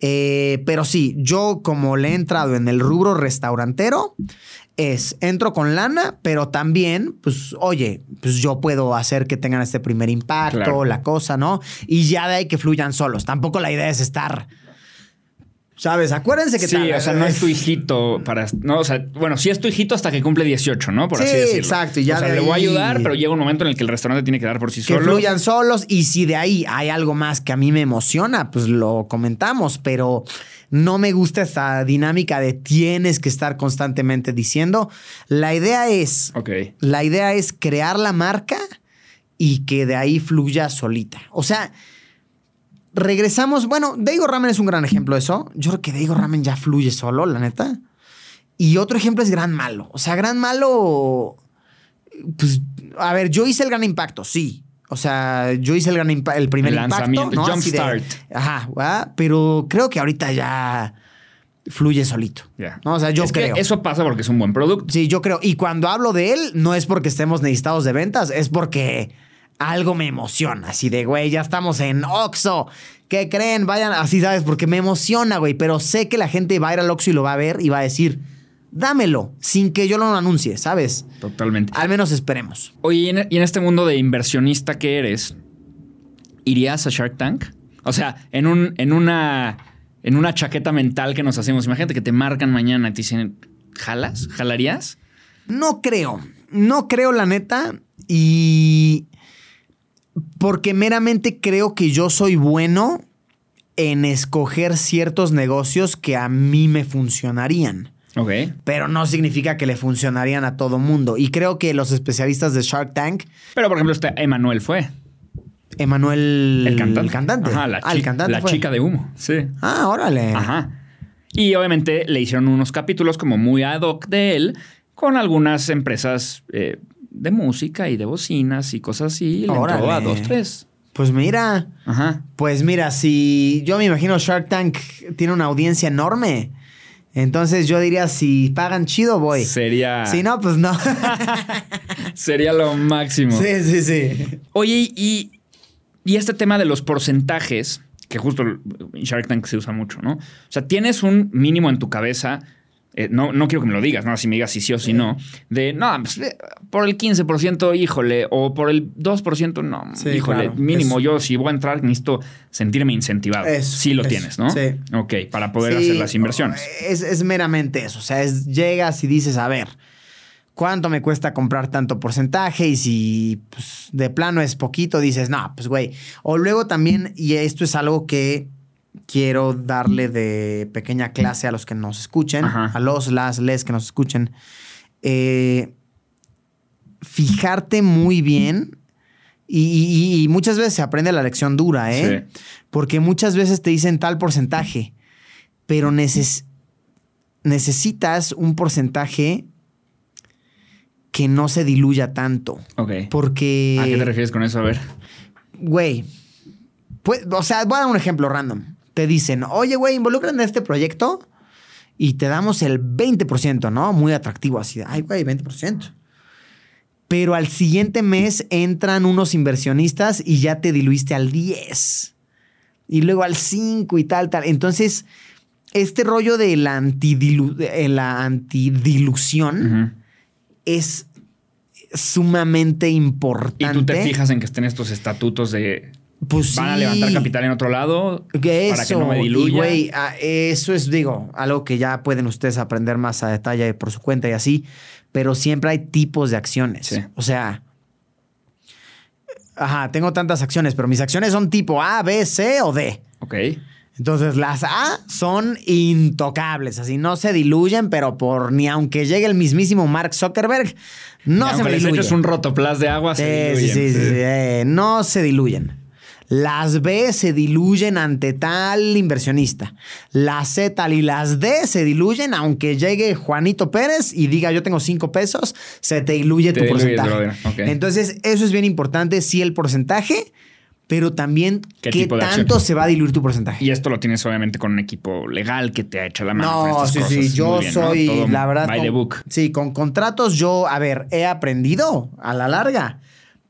Eh, pero sí, yo como le he entrado en el rubro restaurantero, es entro con lana, pero también, pues, oye, pues yo puedo hacer que tengan este primer impacto, Claro. la cosa, ¿no? Y ya de ahí que fluyan solos. Tampoco la idea es estar. ¿Sabes? Acuérdense que Sí, tal- o sea, no es tu hijito para. No, o sea, bueno, sí es tu hijito hasta que cumple 18, ¿no? Por así Sí, decirlo. exacto, y ya o sea, le voy a ayudar, pero llega un momento en el que el restaurante tiene que dar por sí que solo. fluyan solos y si de ahí hay algo más que a mí me emociona, pues lo comentamos, pero no me gusta esta dinámica de tienes que estar constantemente diciendo. La idea es, Ok. la idea es crear la marca y que de ahí fluya solita. O sea, regresamos, bueno, Daigo Ramen es un gran ejemplo de eso. Yo creo que Daigo Ramen ya fluye solo, la neta. Y otro ejemplo es Gran Malo. O sea, Gran Malo, pues, a ver, yo hice el gran impacto, sí. O sea, yo hice el gran impa- el primer El impacto, lanzamiento, ¿no? jump Así de- start. ajá, ¿verdad? pero creo que ahorita ya fluye solito. ¿no? O sea, yo Es que creo. eso pasa porque es un buen producto. Sí, yo creo. Y cuando hablo de él, no es porque estemos necesitados de ventas, es porque algo me emociona. Así de, güey, ya estamos en Oxxo. ¿Qué creen? Vayan, así, ¿sabes? Porque me emociona, güey. Pero sé que la gente va a ir al Oxxo y lo va a ver y va a decir, dámelo, sin que yo lo anuncie, ¿sabes? Totalmente. Al menos esperemos. Oye, y en, y en este mundo de inversionista que eres, ¿irías a Shark Tank? O sea, en, un, en, una, en una chaqueta mental que nos hacemos. Imagínate que te marcan mañana y te dicen, ¿jalas? ¿Jalarías? No creo. No creo, la neta. Y. Porque meramente creo que yo soy bueno en escoger ciertos negocios que a mí me funcionarían. Ok. Pero no significa que le funcionarían a todo mundo. Y creo que los especialistas de Shark Tank, Pero, por ejemplo, este Emanuel fue. Emanuel. El cantante. El cantante. Ajá, la, Ah, el cantante la fue. chica de humo. Sí. Ah, órale. Ajá. Y obviamente le hicieron unos capítulos como muy ad hoc de él con algunas empresas eh, de música y de bocinas y cosas así. Y le entró Órale. a dos, tres. Pues mira. Ajá. Pues mira, si yo me imagino Shark Tank tiene una audiencia enorme. Entonces yo diría, si pagan chido, voy. Sería, Si no, pues no. sería lo máximo. sí, sí, sí. Oye, y, y este tema de los porcentajes, que justo en Shark Tank se usa mucho, ¿no? O sea, tienes un mínimo en tu cabeza. Eh, no, no quiero que me lo digas, ¿no? Si me digas si sí o si no. De, no, pues, eh, por el 15%, híjole. O por el 2%, no. Sí, híjole, claro. mínimo. Es- yo, si voy a entrar, necesito sentirme incentivado. Eso, sí lo eso, tienes, ¿no? sí. Ok, para poder Sí, hacer las inversiones. Es, es meramente eso. O sea, es, llegas y dices, a ver, ¿cuánto me cuesta comprar tanto porcentaje? Y si pues, de plano es poquito, dices, no, pues güey. O luego también, y esto es algo que quiero darle de pequeña clase a los que nos escuchen, Ajá. a los, las, les que nos escuchen. eh, fijarte muy bien. Y, y- y muchas veces se aprende la lección dura, ¿eh? Sí. Porque muchas veces te dicen tal porcentaje, pero neces- necesitas un porcentaje que no se diluya tanto. Ok. Porque. ¿A qué te refieres con eso? A ver. Güey. pues, o sea, voy a dar un ejemplo random. Te dicen, oye, güey, involucran en este proyecto y te damos el 20%, ¿no? Muy atractivo, así ay, güey, 20%. Pero al siguiente mes entran unos inversionistas y ya te diluiste al 10. Y luego al 5 y tal, tal. Entonces, este rollo de la, antidilu- de la antidilución es sumamente Y importante. tú te fijas en que estén estos estatutos de Pues van a levantar capital en otro lado para que no me y diluya. güey, ah, eso es, digo, algo que ya pueden ustedes aprender más a detalle por su cuenta y así, pero siempre hay tipos de acciones. Sí. O sea, ajá, tengo tantas acciones, pero mis acciones son tipo A, B, C o D. ok. Entonces, las A son intocables, así no se diluyen, pero por ni aunque llegue el mismísimo Mark Zuckerberg, no Y se me les diluye. eches un rotoplas de agua, se Sí, sí, diluyen. sí, sí, sí, eh, no se diluyen. Las B se diluyen ante tal inversionista. Las C tal y las D se diluyen aunque llegue Juanito Pérez y diga yo tengo cinco pesos, se te diluye Te tu porcentaje. Entonces, eso es bien importante, sí el porcentaje, pero también ¿Qué tanto acción? se va a diluir tu porcentaje. Y esto lo tienes obviamente con un equipo legal que te ha hecho la mano. No, sí, cosas. sí, yo soy, la verdad. By con- the book. Sí, con contratos yo, a ver, he aprendido a la larga,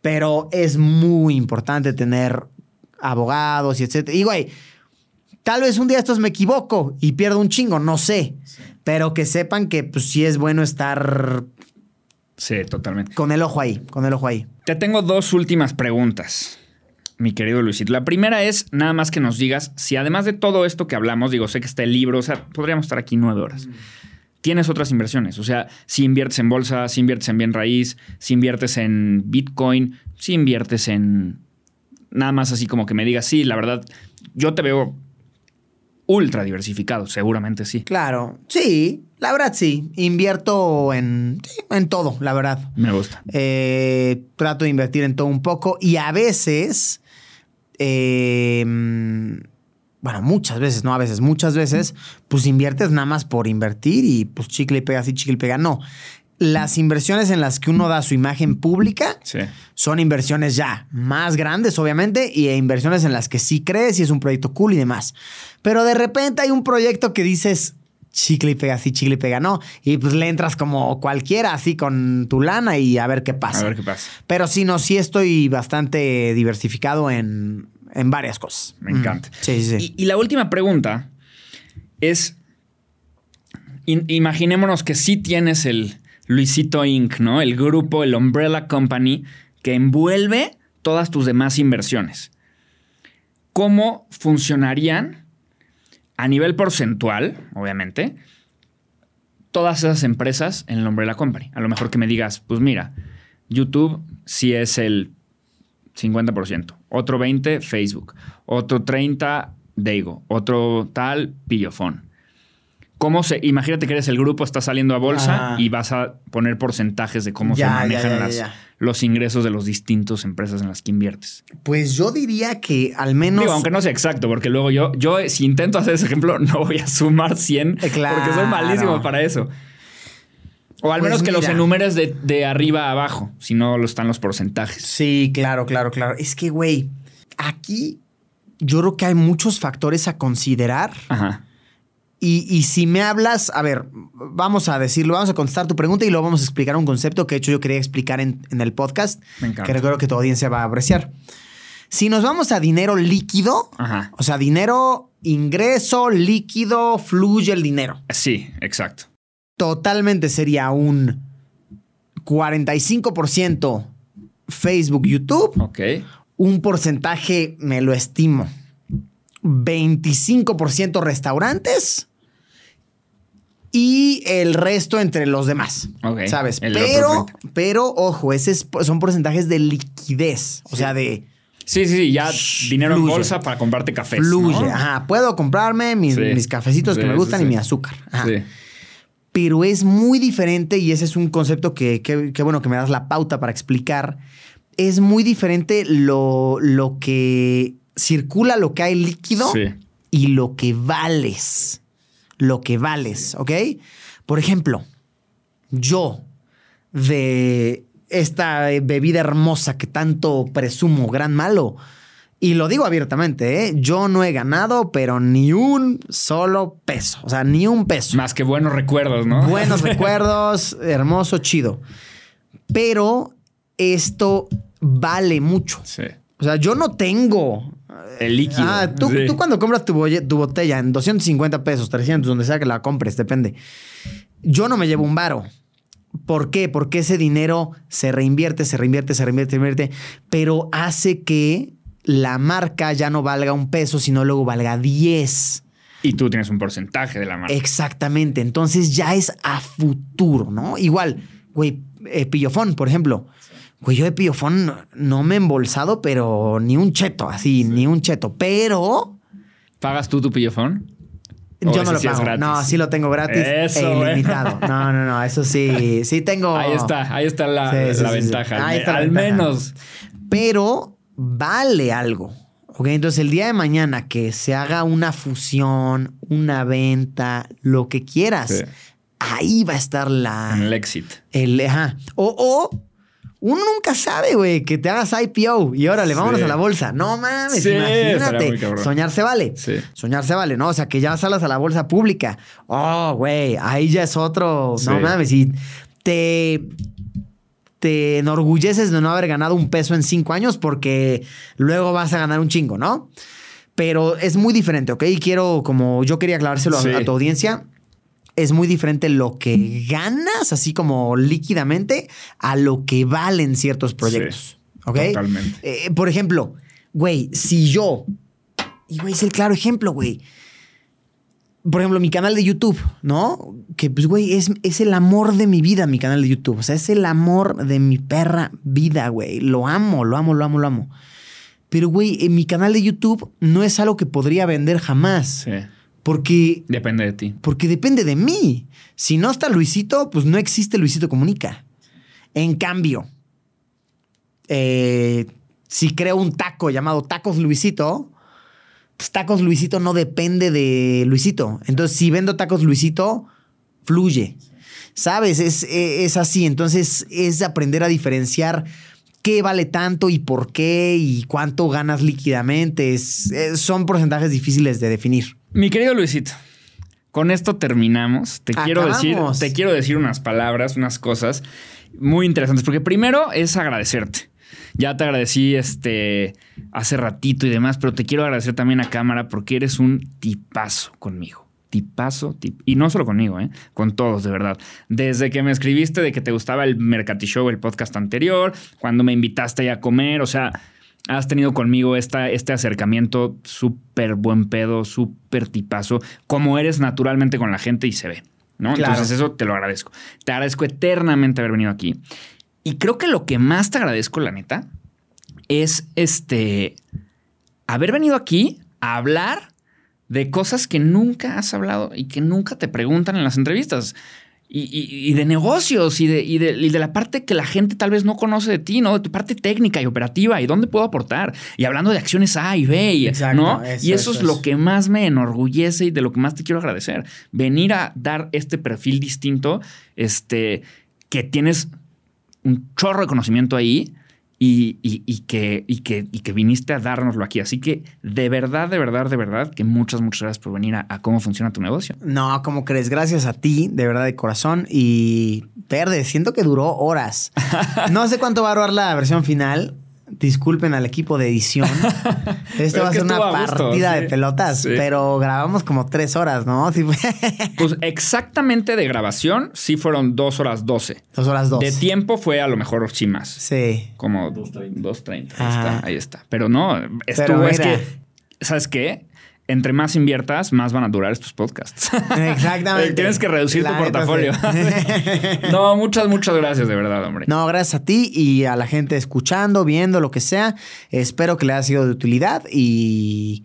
pero es muy importante tener abogados y etcétera. Y güey, tal vez un día estos me equivoco y pierdo un chingo, no sé, pero que sepan que pues sí es bueno estar Sí, totalmente. con el ojo ahí, con el ojo ahí. Te tengo dos últimas preguntas, mi querido Luisito. La primera es nada más que nos digas si además de todo esto que hablamos, digo, sé que está el libro, o sea, podríamos estar aquí nueve horas. Tienes otras inversiones, o sea, si inviertes en bolsa, si inviertes en bien raíz, si inviertes en Bitcoin, si inviertes en nada más así como que me digas, sí, la verdad, yo te veo ultra diversificado, seguramente sí. Claro, sí, la verdad sí, invierto en, en todo, la verdad. Me gusta. Eh, trato de invertir en todo un poco y a veces, eh, bueno, muchas veces, no a veces, muchas veces, pues inviertes nada más por invertir y pues chicle y pega, sí, chicle y pega. No, las inversiones en las que uno da su imagen pública Sí. son inversiones ya más grandes, obviamente, y inversiones en las que sí crees y es un proyecto cool y demás. Pero de repente hay un proyecto que dices, chicle y pega, sí, chicle y pega, no. Y pues le entras como cualquiera, así con tu lana y a ver qué pasa. A ver qué pasa. Pero sí, no, sí estoy bastante diversificado en, en varias cosas. Me encanta. Mm. Sí, sí, sí. Y, y la última pregunta es, in- imaginémonos que sí tienes el Luisito Inc., ¿no? El grupo, el Umbrella Company, que envuelve todas tus demás inversiones. ¿Cómo funcionarían a nivel porcentual, obviamente, todas esas empresas en el Umbrella Company? A lo mejor que me digas, pues mira, YouTube sí es el 50%, otro 20% Facebook, otro 30% Daigo, otro tal Pillofón. ¿Cómo se, imagínate que eres el grupo, está saliendo a bolsa y vas a poner porcentajes de cómo Ya, se manejan ya, ya, las- ya. los ingresos de las distintas empresas en las que inviertes. Pues yo diría que al menos. Digo, aunque no sea exacto, porque luego yo, yo si intento hacer ese ejemplo, no voy a sumar 100 Eh, claro. porque soy malísimo para eso. O al Pues menos que los enumeres de, de arriba a abajo, si no lo están los porcentajes. Sí, claro, claro, claro. Es que, güey, aquí yo creo que hay muchos factores a considerar. Ajá. Y, y si me hablas, a ver, vamos a decirlo, vamos a contestar tu pregunta y luego vamos a explicar un concepto que de hecho yo quería explicar en, en el podcast, Me encanta. que recuerdo que tu audiencia va a apreciar. Si nos vamos a dinero líquido, Ajá. o sea, dinero, ingreso, líquido, fluye el dinero. Sí, exacto. Totalmente sería un 45% Facebook, YouTube, Ok. un porcentaje, me lo estimo, 25% restaurantes y el resto entre los demás. Ok, ¿Sabes? Pero, otro 30. pero, ojo, ese es- son porcentajes de liquidez. O sea, de Sí, sí, sí, ya dinero en bolsa para comprarte cafés. fluye. ¿no? Ajá, puedo comprarme mis, Sí. mis cafecitos que me gustan y mi azúcar. Ajá. Sí. pero es muy diferente y ese es un concepto que, que- que bueno que me das la pauta para explicar. Es muy diferente lo, lo que circula, lo que hay líquido y lo que vales. Lo que vales, ¿ok? Por ejemplo, yo de esta bebida hermosa que tanto presumo, gran malo, y lo digo abiertamente, ¿eh? yo no he ganado, pero ni un solo peso, o sea, ni un peso. Más que buenos recuerdos, ¿no? Buenos recuerdos, hermoso, chido. Pero esto vale mucho. Sí. O sea, yo no tengo. El líquido. Ah, tú, Sí. tú cuando compras tu, tu botella en 250 pesos, 300, donde sea que la compres, depende. Yo no me llevo un varo. ¿Por qué? Porque ese dinero se reinvierte, se reinvierte, se reinvierte, se reinvierte, pero hace que la marca ya no valga un peso, sino luego valga 10. Y tú tienes un porcentaje de la marca. Exactamente. Entonces ya es a futuro, ¿no? Igual, güey, eh, Pillofón, por ejemplo. Güey, yo de Pillofón no, no me he embolsado, pero ni un cheto, así, ni un cheto. Pero ¿Pagas tú tu pillofón? ¿O yo no lo sí pago. no, sí lo tengo gratis Eso, e güey. ilimitado. No, no, no, eso sí, sí tengo. Ahí está, ahí está la, Sí, sí, la sí, sí. ventaja. Ahí está la Al ventaja. menos. pero vale algo. ¿Ok? Entonces el día de mañana que se haga una fusión, una venta, lo que quieras, Sí. ahí va a estar la... En el exit. El, ajá. O, o uno nunca sabe, güey, que te hagas IPO y órale, vámonos Sí. a la bolsa. No mames, Sí, imagínate. Soñar se vale. Sí. Soñar se vale, ¿no? O sea, que ya salas a la bolsa pública. Oh, güey, ahí ya es otro. No mames, y te. Te enorgulleces de no haber ganado un peso en cinco años porque luego vas a ganar un chingo, ¿no? Pero es muy diferente, ¿ok? Y quiero, como yo quería aclarárselo a tu audiencia, es muy diferente lo que ganas, así como líquidamente, a lo que valen ciertos proyectos. ¿Ok? Totalmente. Eh, por ejemplo, güey, si yo. Y güey, es el claro ejemplo, güey. Por ejemplo, mi canal de YouTube, ¿no? Que pues, güey, es, es el amor de mi vida, mi canal de YouTube. O sea, es el amor de mi perra vida, güey. Lo amo, lo amo, lo amo, lo amo. Pero, güey, en mi canal de YouTube no es algo que podría vender jamás. Sí. Porque Depende de ti. porque depende de mí. Si no está Luisito, pues no existe Luisito Comunica. En cambio, eh, si creo un taco llamado Tacos Luisito, pues Tacos Luisito no depende de Luisito. Entonces, si vendo Tacos Luisito, fluye. ¿Sabes? Es, eh, es así. Entonces, es aprender a diferenciar qué vale tanto y por qué y cuánto ganas líquidamente. Es- eh, son porcentajes difíciles de definir. Mi querido Luisito, con esto terminamos. Te quiero decir, te quiero decir unas palabras, unas cosas muy interesantes. Porque primero es agradecerte. Ya te agradecí este hace ratito y demás, pero te quiero agradecer también a cámara porque eres un tipazo conmigo. Tipazo, tip- y no solo conmigo, ¿eh? con todos, de verdad. Desde que me escribiste de que te gustaba el Mercati Show, el podcast anterior, cuando me invitaste a comer, o sea, has tenido conmigo esta, este acercamiento súper buen pedo, súper tipazo, como eres naturalmente con la gente y se ve. ¿no? Claro. Entonces eso te lo agradezco. Te agradezco eternamente haber venido aquí. Y creo que lo que más te agradezco, la neta, es este haber venido aquí a hablar de cosas que nunca has hablado y que nunca te preguntan en las entrevistas. Y, y- y de negocios y de, y, de, y de la parte que la gente tal vez no conoce de ti, ¿no? De tu parte técnica y operativa y dónde puedo aportar. Y hablando de acciones A y B, y, Exacto, ¿no? eso, y eso, eso, es lo que más me enorgullece y de lo que más te quiero agradecer. Venir a dar este perfil distinto, este, que tienes un chorro de conocimiento ahí y, y- y que, y, que, y que viniste a dárnoslo aquí. Así que de verdad, de verdad, de verdad, que muchas, muchas gracias por venir a, a cómo funciona tu negocio. No, como crees, gracias a ti, de verdad, de corazón. Y verde, siento que duró horas. No sé cuánto va a durar la versión final. Disculpen al equipo de edición. Pero va a ser una estuvo a gusto, partida sí. de pelotas, Sí. pero grabamos como tres horas, ¿no? Sí, fue- Pues exactamente de grabación, sí fueron dos horas 12. Dos horas dos. De tiempo fue a lo mejor sí más. Sí. Como 2.30. Ahí Ajá. está, ahí está. Pero no, estuvo, es mira. que, ¿sabes qué? Entre más inviertas, más van a durar estos podcasts. Exactamente. Tienes que reducir La tu portafolio. no, muchas, muchas gracias, de verdad, hombre. No, gracias a ti y a la gente escuchando, viendo, lo que sea. Espero que le haya sido de utilidad y,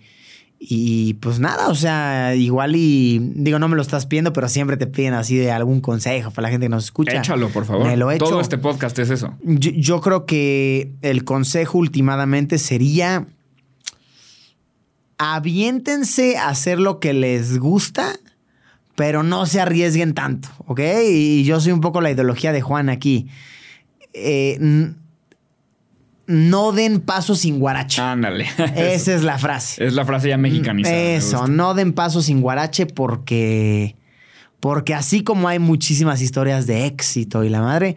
y pues nada, o sea, igual y digo, no me lo estás pidiendo, pero siempre te piden así de algún consejo para la gente que nos escucha. Échalo, por favor. Me lo echo. Todo este podcast es eso. Yo, yo creo que el consejo últimamente sería aviéntense a hacer lo que les gusta, pero no se arriesguen tanto, ¿ok? Y yo soy un poco la ideología de Juan aquí. Eh, no den paso sin guarache. Ándale. Esa es la frase. es la frase ya mexicanizada. me Eso, no den paso sin guarache porque. Porque así como hay muchísimas historias de éxito y la madre,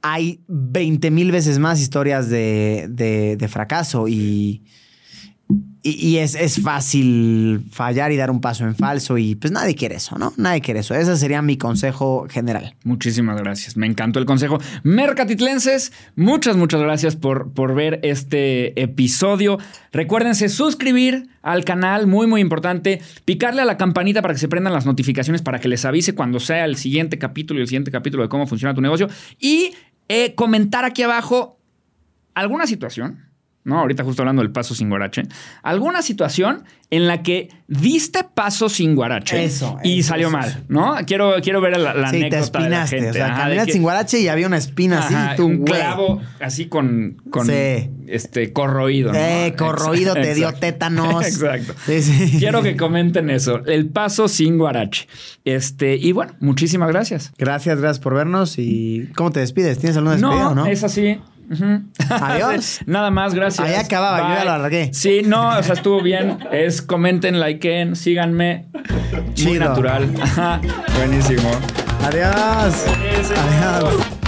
hay 20 mil veces más historias de, de- de fracaso y. Y, es, es fácil fallar y dar un paso en falso y pues nadie quiere eso, ¿no? Nadie quiere eso. Ese sería mi consejo general. Muchísimas gracias. Me encantó el consejo. Mercatitlenses, muchas, muchas gracias por, por ver este episodio. Recuérdense suscribir al canal, muy, muy importante. Picarle a la campanita para que se prendan las notificaciones para que les avise cuando sea el siguiente capítulo y el siguiente capítulo de cómo funciona tu negocio. Y eh, comentar aquí abajo alguna situación. No, ahorita justo hablando del paso sin guarache. Alguna situación en la que diste paso sin guarache Eso, y eso, salió eso, mal, eso. ¿no? Quiero, quiero ver la, la sí, te anécdota de la espinaste. gente. o sea, caminas que- sin guarache y había una espina así. Ajá, y tú, un güey. clavo así con, con Sí. este corroído. ¿no? Eh, corroído, te dio Exacto. tétanos. Exacto. Sí, sí. Quiero que comenten eso. El paso sin guarache. Este, y bueno, muchísimas gracias. Gracias, gracias por vernos. ¿Y cómo te despides? ¿Tienes alguna despedida No, o no? es así. Ujú. Adiós. Nada más, gracias. Ahí acababa, yo ya lo alargué. Sí, no, o sea, estuvo bien. Es comenten, likeen, síganme. Muy Chido. natural. Ajá. Buenísimo. Adiós. Adiós.